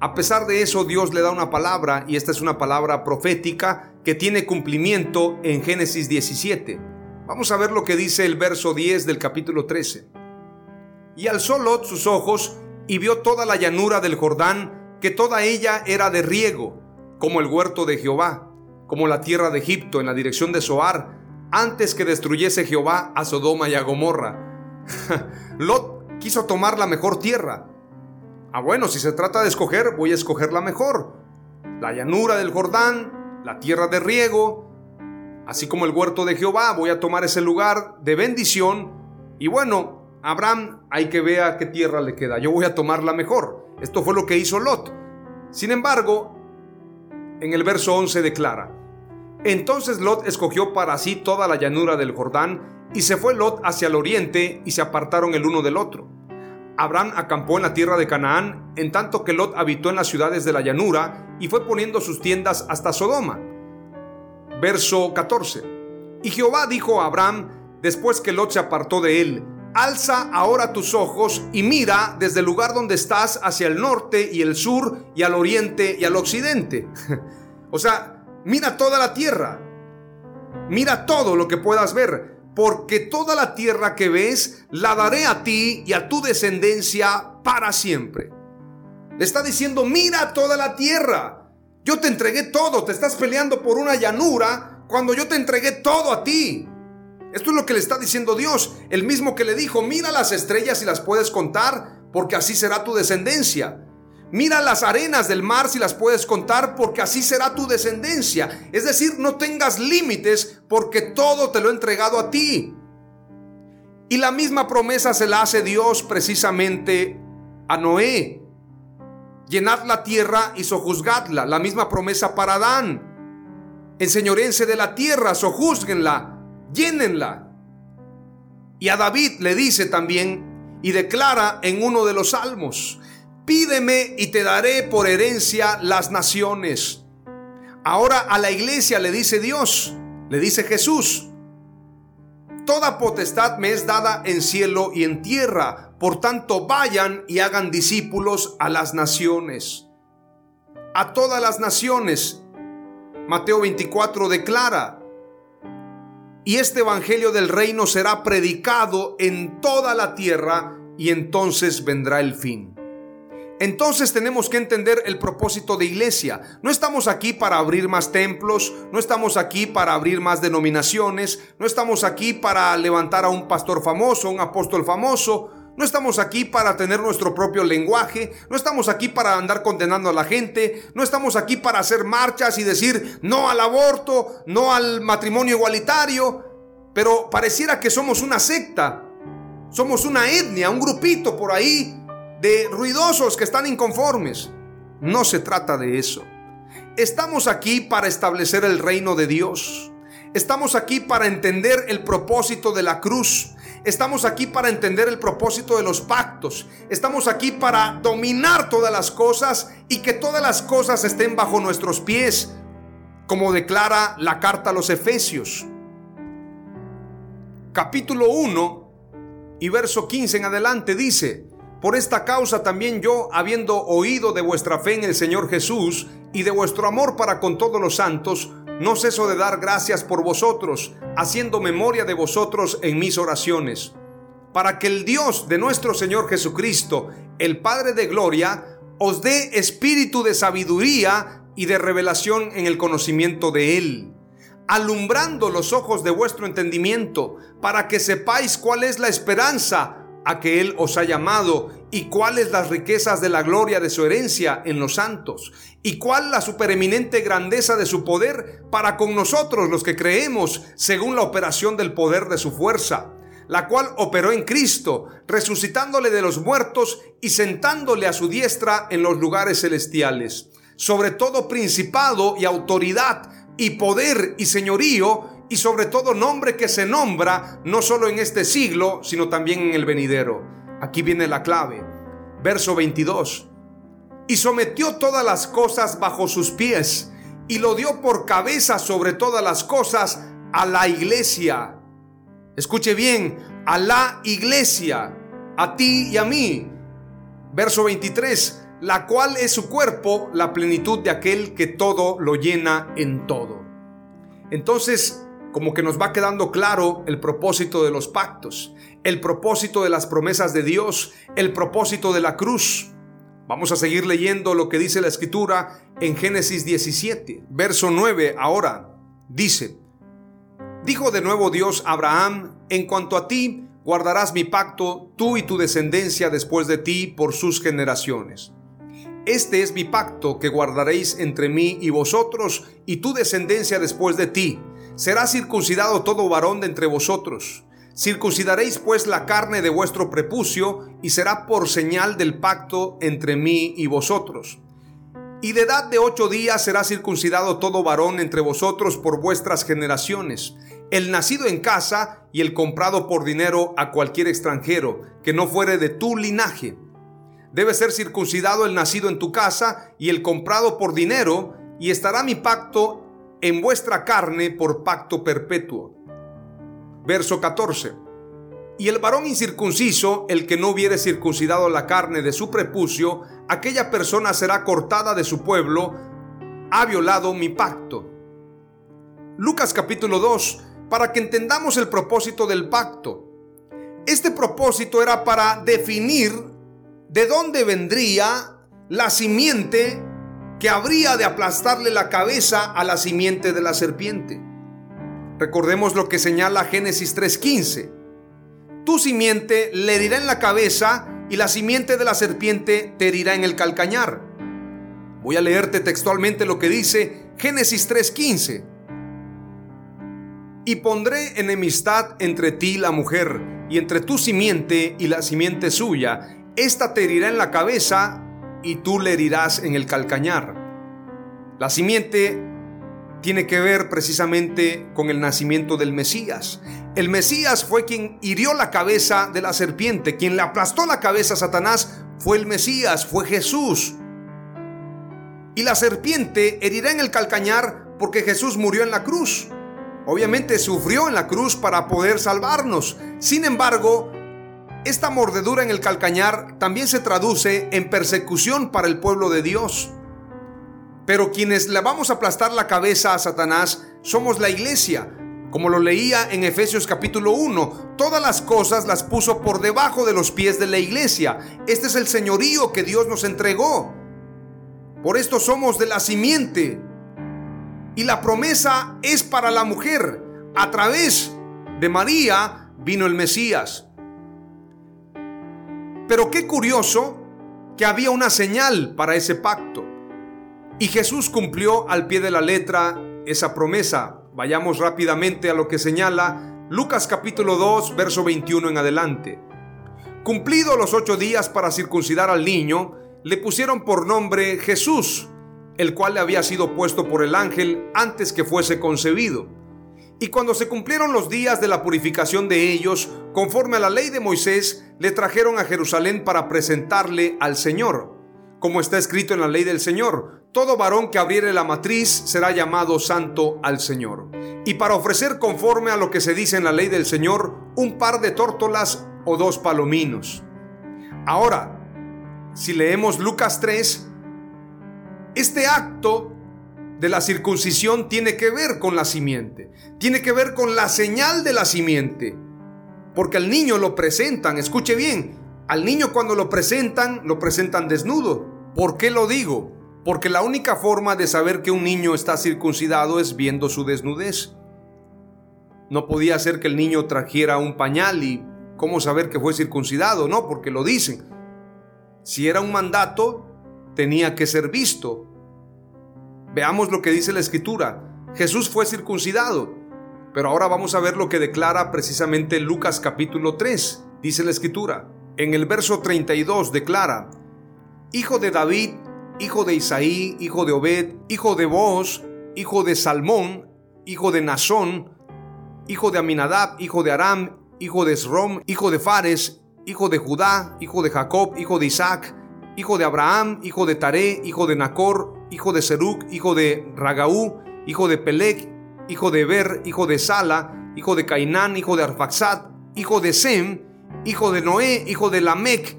a pesar de eso, Dios le da una palabra, y esta es una palabra profética que tiene cumplimiento en Génesis 17. Vamos a ver lo que dice el verso 10 del capítulo 13. Y alzó Lot sus ojos y vio toda la llanura del Jordán, que toda ella era de riego, como el huerto de Jehová, como la tierra de Egipto en la dirección de Zoar, antes que destruyese Jehová a Sodoma y a Gomorra. Lot quiso tomar la mejor tierra. Ah, bueno, si se trata de escoger, voy a escoger la mejor. La llanura del Jordán, la tierra de riego, así como el huerto de Jehová, voy a tomar ese lugar de bendición. Y bueno, Abraham hay que vea qué tierra le queda. Yo voy a tomar la mejor. Esto fue lo que hizo Lot. Sin embargo, en el verso 11 declara, entonces Lot escogió para sí toda la llanura del Jordán y se fue Lot hacia el oriente y se apartaron el uno del otro. Abraham acampó en la tierra de Canaán, en tanto que Lot habitó en las ciudades de la llanura y fue poniendo sus tiendas hasta Sodoma. Verso 14. Y Jehová dijo a Abraham, después que Lot se apartó de él, Alza ahora tus ojos y mira desde el lugar donde estás hacia el norte y el sur y al oriente y al occidente. o sea, Mira toda la tierra. Mira todo lo que puedas ver, porque toda la tierra que ves la daré a ti y a tu descendencia para siempre. Le está diciendo, mira toda la tierra. Yo te entregué todo, te estás peleando por una llanura cuando yo te entregué todo a ti. Esto es lo que le está diciendo Dios, el mismo que le dijo, mira las estrellas y las puedes contar, porque así será tu descendencia. Mira las arenas del mar si las puedes contar, porque así será tu descendencia. Es decir, no tengas límites, porque todo te lo he entregado a ti. Y la misma promesa se la hace Dios precisamente a Noé. Llenad la tierra y sojuzgadla. La misma promesa para Adán. Enseñorense de la tierra, sojuzguenla, llénenla. Y a David le dice también y declara en uno de los salmos, pídeme y te daré por herencia las naciones. Ahora a la iglesia le dice Dios, le dice Jesús, Toda potestad me es dada en cielo y en tierra, por tanto vayan y hagan discípulos a las naciones. A todas las naciones. Mateo 24 declara, y este Evangelio del reino será predicado en toda la tierra y entonces vendrá el fin. Entonces tenemos que entender el propósito de iglesia. No estamos aquí para abrir más templos, no estamos aquí para abrir más denominaciones, no estamos aquí para levantar a un pastor famoso, un apóstol famoso, no estamos aquí para tener nuestro propio lenguaje, no estamos aquí para andar condenando a la gente, no estamos aquí para hacer marchas y decir no al aborto, no al matrimonio igualitario, pero pareciera que somos una secta, somos una etnia, un grupito por ahí de ruidosos que están inconformes. No se trata de eso. Estamos aquí para establecer el reino de Dios. Estamos aquí para entender el propósito de la cruz. Estamos aquí para entender el propósito de los pactos. Estamos aquí para dominar todas las cosas y que todas las cosas estén bajo nuestros pies, como declara la carta a los Efesios. Capítulo 1 y verso 15 en adelante dice, por esta causa también yo, habiendo oído de vuestra fe en el Señor Jesús y de vuestro amor para con todos los santos, no ceso de dar gracias por vosotros, haciendo memoria de vosotros en mis oraciones, para que el Dios de nuestro Señor Jesucristo, el Padre de Gloria, os dé espíritu de sabiduría y de revelación en el conocimiento de Él, alumbrando los ojos de vuestro entendimiento, para que sepáis cuál es la esperanza a que Él os ha llamado y cuáles las riquezas de la gloria de su herencia en los santos y cuál la supereminente grandeza de su poder para con nosotros los que creemos según la operación del poder de su fuerza, la cual operó en Cristo, resucitándole de los muertos y sentándole a su diestra en los lugares celestiales, sobre todo principado y autoridad y poder y señorío y sobre todo nombre que se nombra no solo en este siglo, sino también en el venidero. Aquí viene la clave. Verso 22. Y sometió todas las cosas bajo sus pies y lo dio por cabeza sobre todas las cosas a la iglesia. Escuche bien, a la iglesia, a ti y a mí. Verso 23, la cual es su cuerpo, la plenitud de aquel que todo lo llena en todo. Entonces, como que nos va quedando claro el propósito de los pactos, el propósito de las promesas de Dios, el propósito de la cruz. Vamos a seguir leyendo lo que dice la escritura en Génesis 17, verso 9 ahora. Dice, dijo de nuevo Dios a Abraham, en cuanto a ti, guardarás mi pacto, tú y tu descendencia después de ti por sus generaciones. Este es mi pacto que guardaréis entre mí y vosotros y tu descendencia después de ti. Será circuncidado todo varón de entre vosotros. Circuncidaréis pues la carne de vuestro prepucio y será por señal del pacto entre mí y vosotros. Y de edad de ocho días será circuncidado todo varón entre vosotros por vuestras generaciones, el nacido en casa y el comprado por dinero a cualquier extranjero que no fuere de tu linaje. Debe ser circuncidado el nacido en tu casa y el comprado por dinero, y estará mi pacto en vuestra carne por pacto perpetuo. Verso 14. Y el varón incircunciso, el que no hubiere circuncidado la carne de su prepucio, aquella persona será cortada de su pueblo, ha violado mi pacto. Lucas capítulo 2, para que entendamos el propósito del pacto. Este propósito era para definir de dónde vendría la simiente que habría de aplastarle la cabeza a la simiente de la serpiente. Recordemos lo que señala Génesis 3:15. Tu simiente le herirá en la cabeza y la simiente de la serpiente te herirá en el calcañar. Voy a leerte textualmente lo que dice Génesis 3:15. Y pondré enemistad entre ti y la mujer, y entre tu simiente y la simiente suya. Esta te herirá en la cabeza y tú le herirás en el calcañar. La simiente tiene que ver precisamente con el nacimiento del Mesías. El Mesías fue quien hirió la cabeza de la serpiente, quien le aplastó la cabeza a Satanás fue el Mesías, fue Jesús. Y la serpiente herirá en el calcañar porque Jesús murió en la cruz. Obviamente sufrió en la cruz para poder salvarnos. Sin embargo, esta mordedura en el calcañar también se traduce en persecución para el pueblo de Dios. Pero quienes le vamos a aplastar la cabeza a Satanás somos la iglesia. Como lo leía en Efesios capítulo 1, todas las cosas las puso por debajo de los pies de la iglesia. Este es el señorío que Dios nos entregó. Por esto somos de la simiente. Y la promesa es para la mujer. A través de María vino el Mesías. Pero qué curioso que había una señal para ese pacto. Y Jesús cumplió al pie de la letra esa promesa. Vayamos rápidamente a lo que señala Lucas capítulo 2, verso 21 en adelante. Cumplido los ocho días para circuncidar al niño, le pusieron por nombre Jesús, el cual le había sido puesto por el ángel antes que fuese concebido. Y cuando se cumplieron los días de la purificación de ellos, conforme a la ley de Moisés, le trajeron a Jerusalén para presentarle al Señor, como está escrito en la ley del Señor todo varón que abriere la matriz será llamado santo al Señor. Y para ofrecer conforme a lo que se dice en la ley del Señor, un par de tórtolas o dos palominos. Ahora, si leemos Lucas 3, este acto de la circuncisión tiene que ver con la simiente, tiene que ver con la señal de la simiente, porque al niño lo presentan, escuche bien, al niño cuando lo presentan, lo presentan desnudo. ¿Por qué lo digo? Porque la única forma de saber que un niño está circuncidado es viendo su desnudez. No podía ser que el niño trajera un pañal y cómo saber que fue circuncidado, no, porque lo dicen. Si era un mandato, tenía que ser visto. Veamos lo que dice la escritura. Jesús fue circuncidado, pero ahora vamos a ver lo que declara precisamente Lucas capítulo 3. Dice la escritura. En el verso 32 declara, Hijo de David, hijo de Isaí, hijo de Obed, hijo de Boz, hijo de Salmón, hijo de Nazón, hijo de Aminadab, hijo de Aram, hijo de Esrom, hijo de Fares, hijo de Judá, hijo de Jacob, hijo de Isaac, hijo de Abraham, hijo de Taré, hijo de Nacor, hijo de Seruc, hijo de Ragaú, hijo de Pelec, hijo de Ber, hijo de Sala, hijo de Cainán, hijo de Arfaxad, hijo de Sem, hijo de Noé, hijo de Lamec,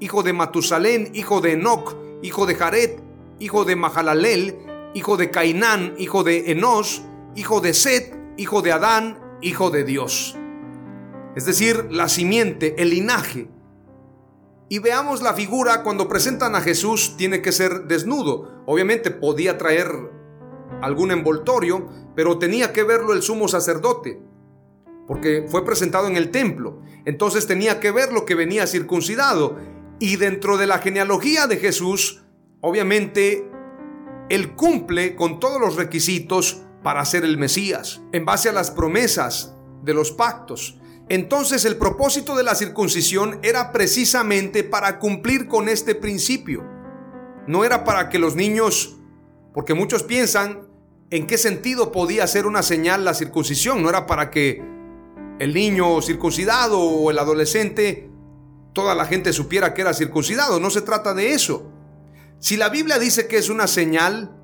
hijo de Matusalén, hijo de Enoch, hijo de Jared, hijo de Mahalalel, hijo de Cainán, hijo de Enos, hijo de Set, hijo de Adán, hijo de Dios. Es decir, la simiente, el linaje. Y veamos la figura cuando presentan a Jesús, tiene que ser desnudo. Obviamente podía traer algún envoltorio, pero tenía que verlo el sumo sacerdote, porque fue presentado en el templo. Entonces tenía que ver lo que venía circuncidado. Y dentro de la genealogía de Jesús, obviamente, él cumple con todos los requisitos para ser el Mesías, en base a las promesas de los pactos. Entonces el propósito de la circuncisión era precisamente para cumplir con este principio. No era para que los niños, porque muchos piensan en qué sentido podía ser una señal la circuncisión, no era para que el niño circuncidado o el adolescente, toda la gente supiera que era circuncidado, no se trata de eso. Si la Biblia dice que es una señal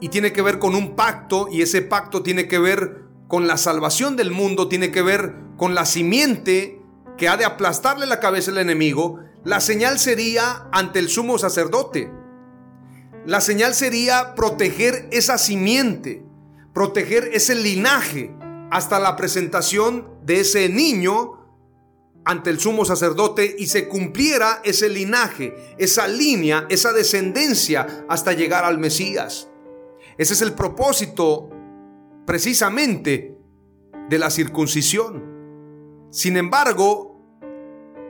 y tiene que ver con un pacto y ese pacto tiene que ver con la salvación del mundo, tiene que ver con la simiente que ha de aplastarle la cabeza al enemigo, la señal sería ante el sumo sacerdote. La señal sería proteger esa simiente, proteger ese linaje hasta la presentación de ese niño ante el sumo sacerdote y se cumpliera ese linaje, esa línea, esa descendencia hasta llegar al Mesías. Ese es el propósito precisamente de la circuncisión. Sin embargo,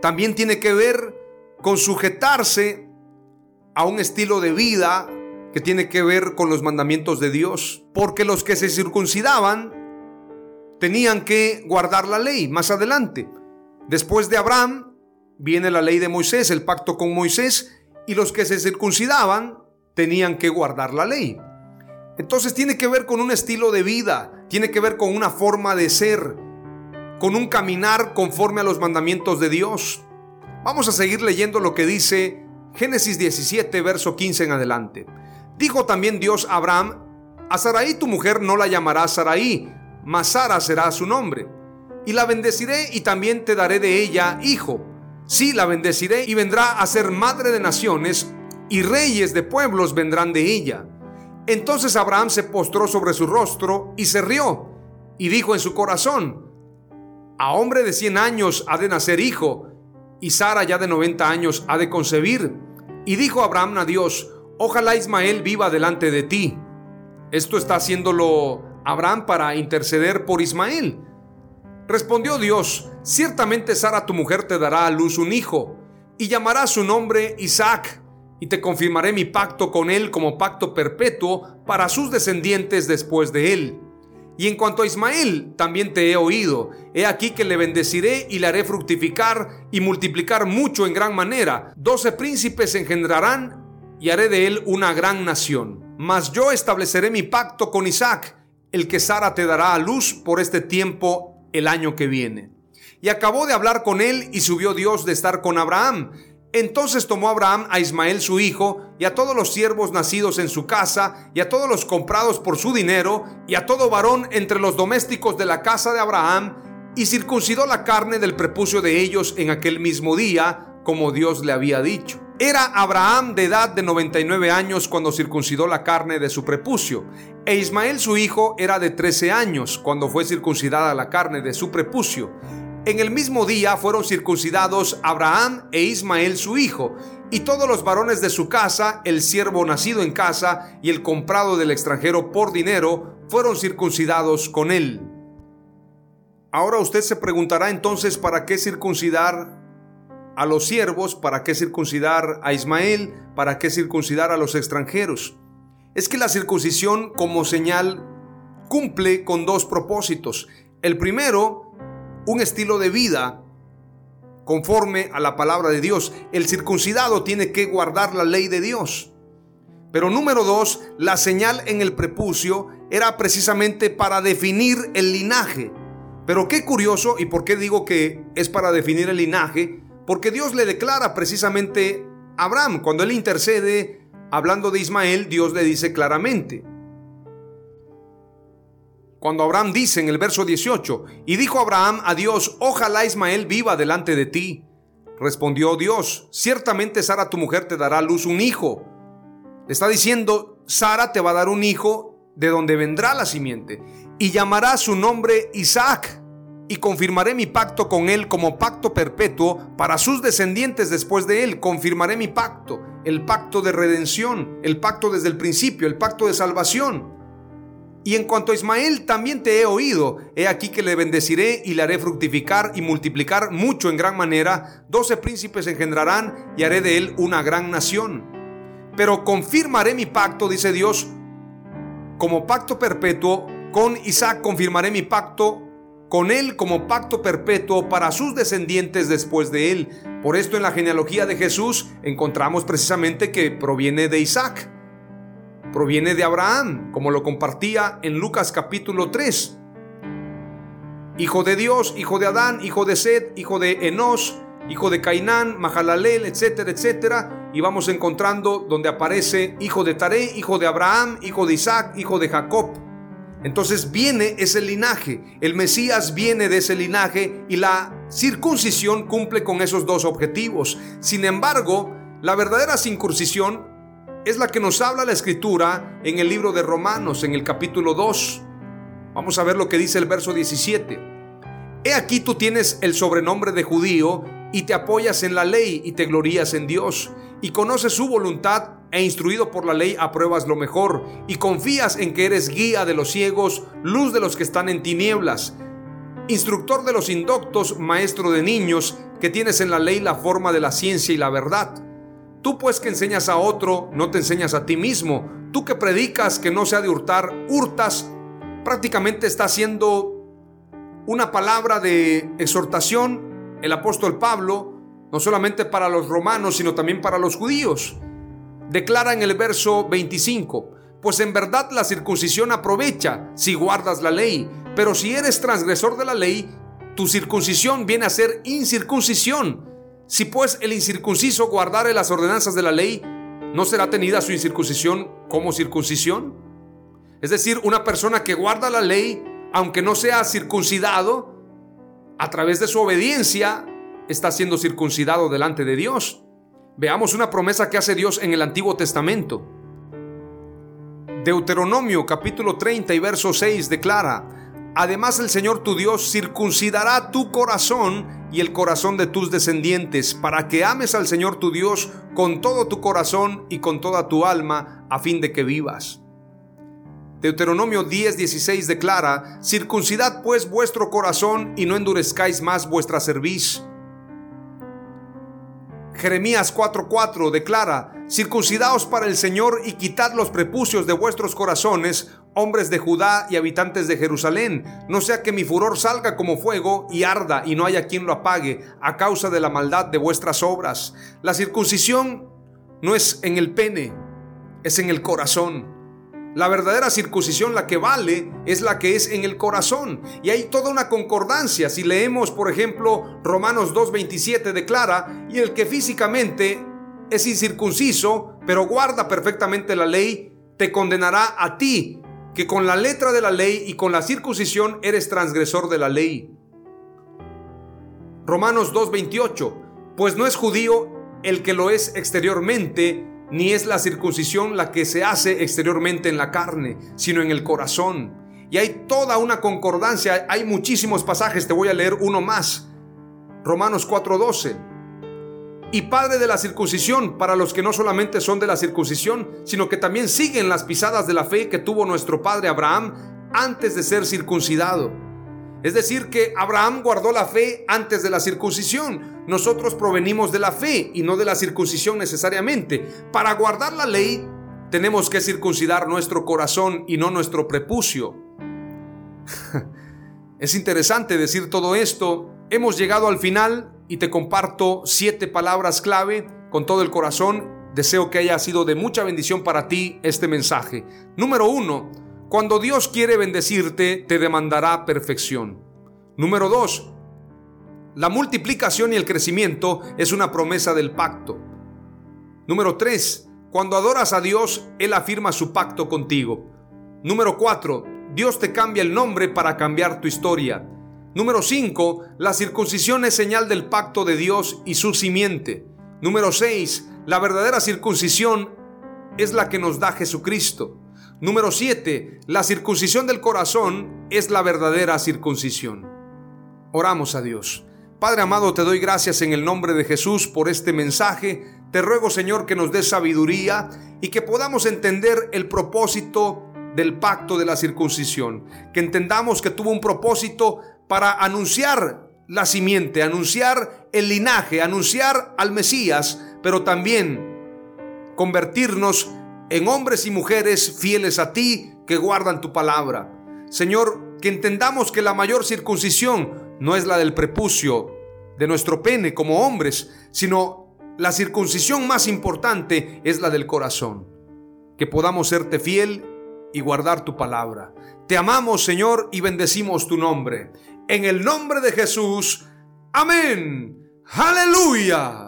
también tiene que ver con sujetarse a un estilo de vida que tiene que ver con los mandamientos de Dios. Porque los que se circuncidaban tenían que guardar la ley más adelante. Después de Abraham viene la ley de Moisés, el pacto con Moisés, y los que se circuncidaban tenían que guardar la ley. Entonces tiene que ver con un estilo de vida, tiene que ver con una forma de ser, con un caminar conforme a los mandamientos de Dios. Vamos a seguir leyendo lo que dice Génesis 17, verso 15 en adelante. Dijo también Dios a Abraham, a Sarai tu mujer no la llamarás Sarai, mas Sara será su nombre. Y la bendeciré y también te daré de ella hijo. Sí, la bendeciré y vendrá a ser madre de naciones y reyes de pueblos vendrán de ella. Entonces Abraham se postró sobre su rostro y se rió y dijo en su corazón, a hombre de 100 años ha de nacer hijo, y Sara ya de 90 años ha de concebir. Y dijo Abraham a Dios, ojalá Ismael viva delante de ti. Esto está haciéndolo Abraham para interceder por Ismael. Respondió Dios, ciertamente Sara tu mujer te dará a luz un hijo, y llamará su nombre Isaac, y te confirmaré mi pacto con él como pacto perpetuo para sus descendientes después de él y en cuanto a Ismael, también te he oído. He aquí que le bendeciré y le haré fructificar y multiplicar mucho en gran manera. Doce príncipes engendrarán y haré de él una gran nación. Mas yo estableceré mi pacto con Isaac, el que Sara te dará a luz por este tiempo el año que viene. Y acabó de hablar con él y subió Dios de estar con Abraham entonces tomó Abraham a Ismael su hijo, y a todos los siervos nacidos en su casa, y a todos los comprados por su dinero, y a todo varón entre los domésticos de la casa de Abraham, y circuncidó la carne del prepucio de ellos en aquel mismo día, como Dios le había dicho. Era Abraham de edad de 99 años cuando circuncidó la carne de su prepucio, e Ismael su hijo era de 13 años cuando fue circuncidada la carne de su prepucio. En el mismo día fueron circuncidados Abraham e Ismael su hijo, y todos los varones de su casa, el siervo nacido en casa y el comprado del extranjero por dinero, fueron circuncidados con él. Ahora usted se preguntará entonces para qué circuncidar a los siervos, para qué circuncidar a Ismael, para qué circuncidar a los extranjeros. Es que la circuncisión como señal cumple con dos propósitos. El primero un estilo de vida conforme a la palabra de Dios. El circuncidado tiene que guardar la ley de Dios. Pero número dos, la señal en el prepucio era precisamente para definir el linaje. Pero qué curioso, y por qué digo que es para definir el linaje, porque Dios le declara precisamente a Abraham, cuando él intercede, hablando de Ismael, Dios le dice claramente, cuando Abraham dice en el verso 18, y dijo Abraham a Dios, ojalá Ismael viva delante de ti. Respondió Dios, ciertamente Sara tu mujer te dará a luz un hijo. está diciendo, Sara te va a dar un hijo de donde vendrá la simiente, y llamará su nombre Isaac, y confirmaré mi pacto con él como pacto perpetuo para sus descendientes después de él. Confirmaré mi pacto, el pacto de redención, el pacto desde el principio, el pacto de salvación. Y en cuanto a Ismael, también te he oído. He aquí que le bendeciré y le haré fructificar y multiplicar mucho en gran manera. Doce príncipes engendrarán y haré de él una gran nación. Pero confirmaré mi pacto, dice Dios, como pacto perpetuo. Con Isaac confirmaré mi pacto con él como pacto perpetuo para sus descendientes después de él. Por esto en la genealogía de Jesús encontramos precisamente que proviene de Isaac, proviene de Abraham, como lo compartía en Lucas capítulo 3. Hijo de Dios, hijo de Adán, hijo de Sed, hijo de Enos, hijo de Cainán, Mahalalel, etcétera, etcétera. Y vamos encontrando donde aparece hijo de Taré, hijo de Abraham, hijo de Isaac, hijo de Jacob. Entonces viene ese linaje, el Mesías viene de ese linaje y la circuncisión cumple con esos dos objetivos. Sin embargo, la verdadera circuncisión es la que nos habla la escritura en el libro de Romanos, en el capítulo 2. Vamos a ver lo que dice el verso 17. He aquí tú tienes el sobrenombre de judío y te apoyas en la ley y te glorías en Dios y conoces su voluntad e instruido por la ley apruebas lo mejor y confías en que eres guía de los ciegos, luz de los que están en tinieblas, instructor de los indoctos, maestro de niños, que tienes en la ley la forma de la ciencia y la verdad. Tú pues que enseñas a otro, no te enseñas a ti mismo. Tú que predicas que no se ha de hurtar, hurtas. Prácticamente está haciendo una palabra de exhortación el apóstol Pablo, no solamente para los romanos, sino también para los judíos declara en el verso 25, pues en verdad la circuncisión aprovecha si guardas la ley, pero si eres transgresor de la ley, tu circuncisión viene a ser incircuncisión. Si pues el incircunciso guardare las ordenanzas de la ley, ¿no será tenida su incircuncisión como circuncisión? Es decir, una persona que guarda la ley, aunque no sea circuncidado, a través de su obediencia, está siendo circuncidado delante de Dios. Veamos una promesa que hace Dios en el Antiguo Testamento. Deuteronomio capítulo 30 y verso 6 declara, Además el Señor tu Dios circuncidará tu corazón y el corazón de tus descendientes, para que ames al Señor tu Dios con todo tu corazón y con toda tu alma, a fin de que vivas. Deuteronomio 10, 16 declara, Circuncidad pues vuestro corazón y no endurezcáis más vuestra cerviz Jeremías 4:4 declara, circuncidaos para el Señor y quitad los prepucios de vuestros corazones, hombres de Judá y habitantes de Jerusalén, no sea que mi furor salga como fuego y arda y no haya quien lo apague a causa de la maldad de vuestras obras. La circuncisión no es en el pene, es en el corazón. La verdadera circuncisión, la que vale, es la que es en el corazón. Y hay toda una concordancia. Si leemos, por ejemplo, Romanos 2.27 declara, y el que físicamente es incircunciso, pero guarda perfectamente la ley, te condenará a ti, que con la letra de la ley y con la circuncisión eres transgresor de la ley. Romanos 2.28, pues no es judío el que lo es exteriormente, ni es la circuncisión la que se hace exteriormente en la carne, sino en el corazón. Y hay toda una concordancia, hay muchísimos pasajes, te voy a leer uno más. Romanos 4:12. Y padre de la circuncisión para los que no solamente son de la circuncisión, sino que también siguen las pisadas de la fe que tuvo nuestro padre Abraham antes de ser circuncidado es decir, que Abraham guardó la fe antes de la circuncisión. Nosotros provenimos de la fe y no de la circuncisión necesariamente. Para guardar la ley tenemos que circuncidar nuestro corazón y no nuestro prepucio. es interesante decir todo esto. Hemos llegado al final y te comparto siete palabras clave con todo el corazón. Deseo que haya sido de mucha bendición para ti este mensaje. Número uno, cuando Dios quiere bendecirte, te demandará perfección. Número 2. La multiplicación y el crecimiento es una promesa del pacto. Número 3. Cuando adoras a Dios, Él afirma su pacto contigo. Número 4. Dios te cambia el nombre para cambiar tu historia. Número 5. La circuncisión es señal del pacto de Dios y su simiente. Número 6. La verdadera circuncisión es la que nos da Jesucristo. Número 7. La circuncisión del corazón es la verdadera circuncisión. Oramos a Dios. Padre amado, te doy gracias en el nombre de Jesús por este mensaje. Te ruego, Señor, que nos des sabiduría y que podamos entender el propósito del pacto de la circuncisión. Que entendamos que tuvo un propósito para anunciar la simiente, anunciar el linaje, anunciar al Mesías, pero también convertirnos en hombres y mujeres fieles a ti que guardan tu palabra. Señor, que entendamos que la mayor circuncisión no es la del prepucio de nuestro pene como hombres, sino la circuncisión más importante es la del corazón. Que podamos serte fiel y guardar tu palabra. Te amamos, Señor, y bendecimos tu nombre. En el nombre de Jesús. Amén. Aleluya.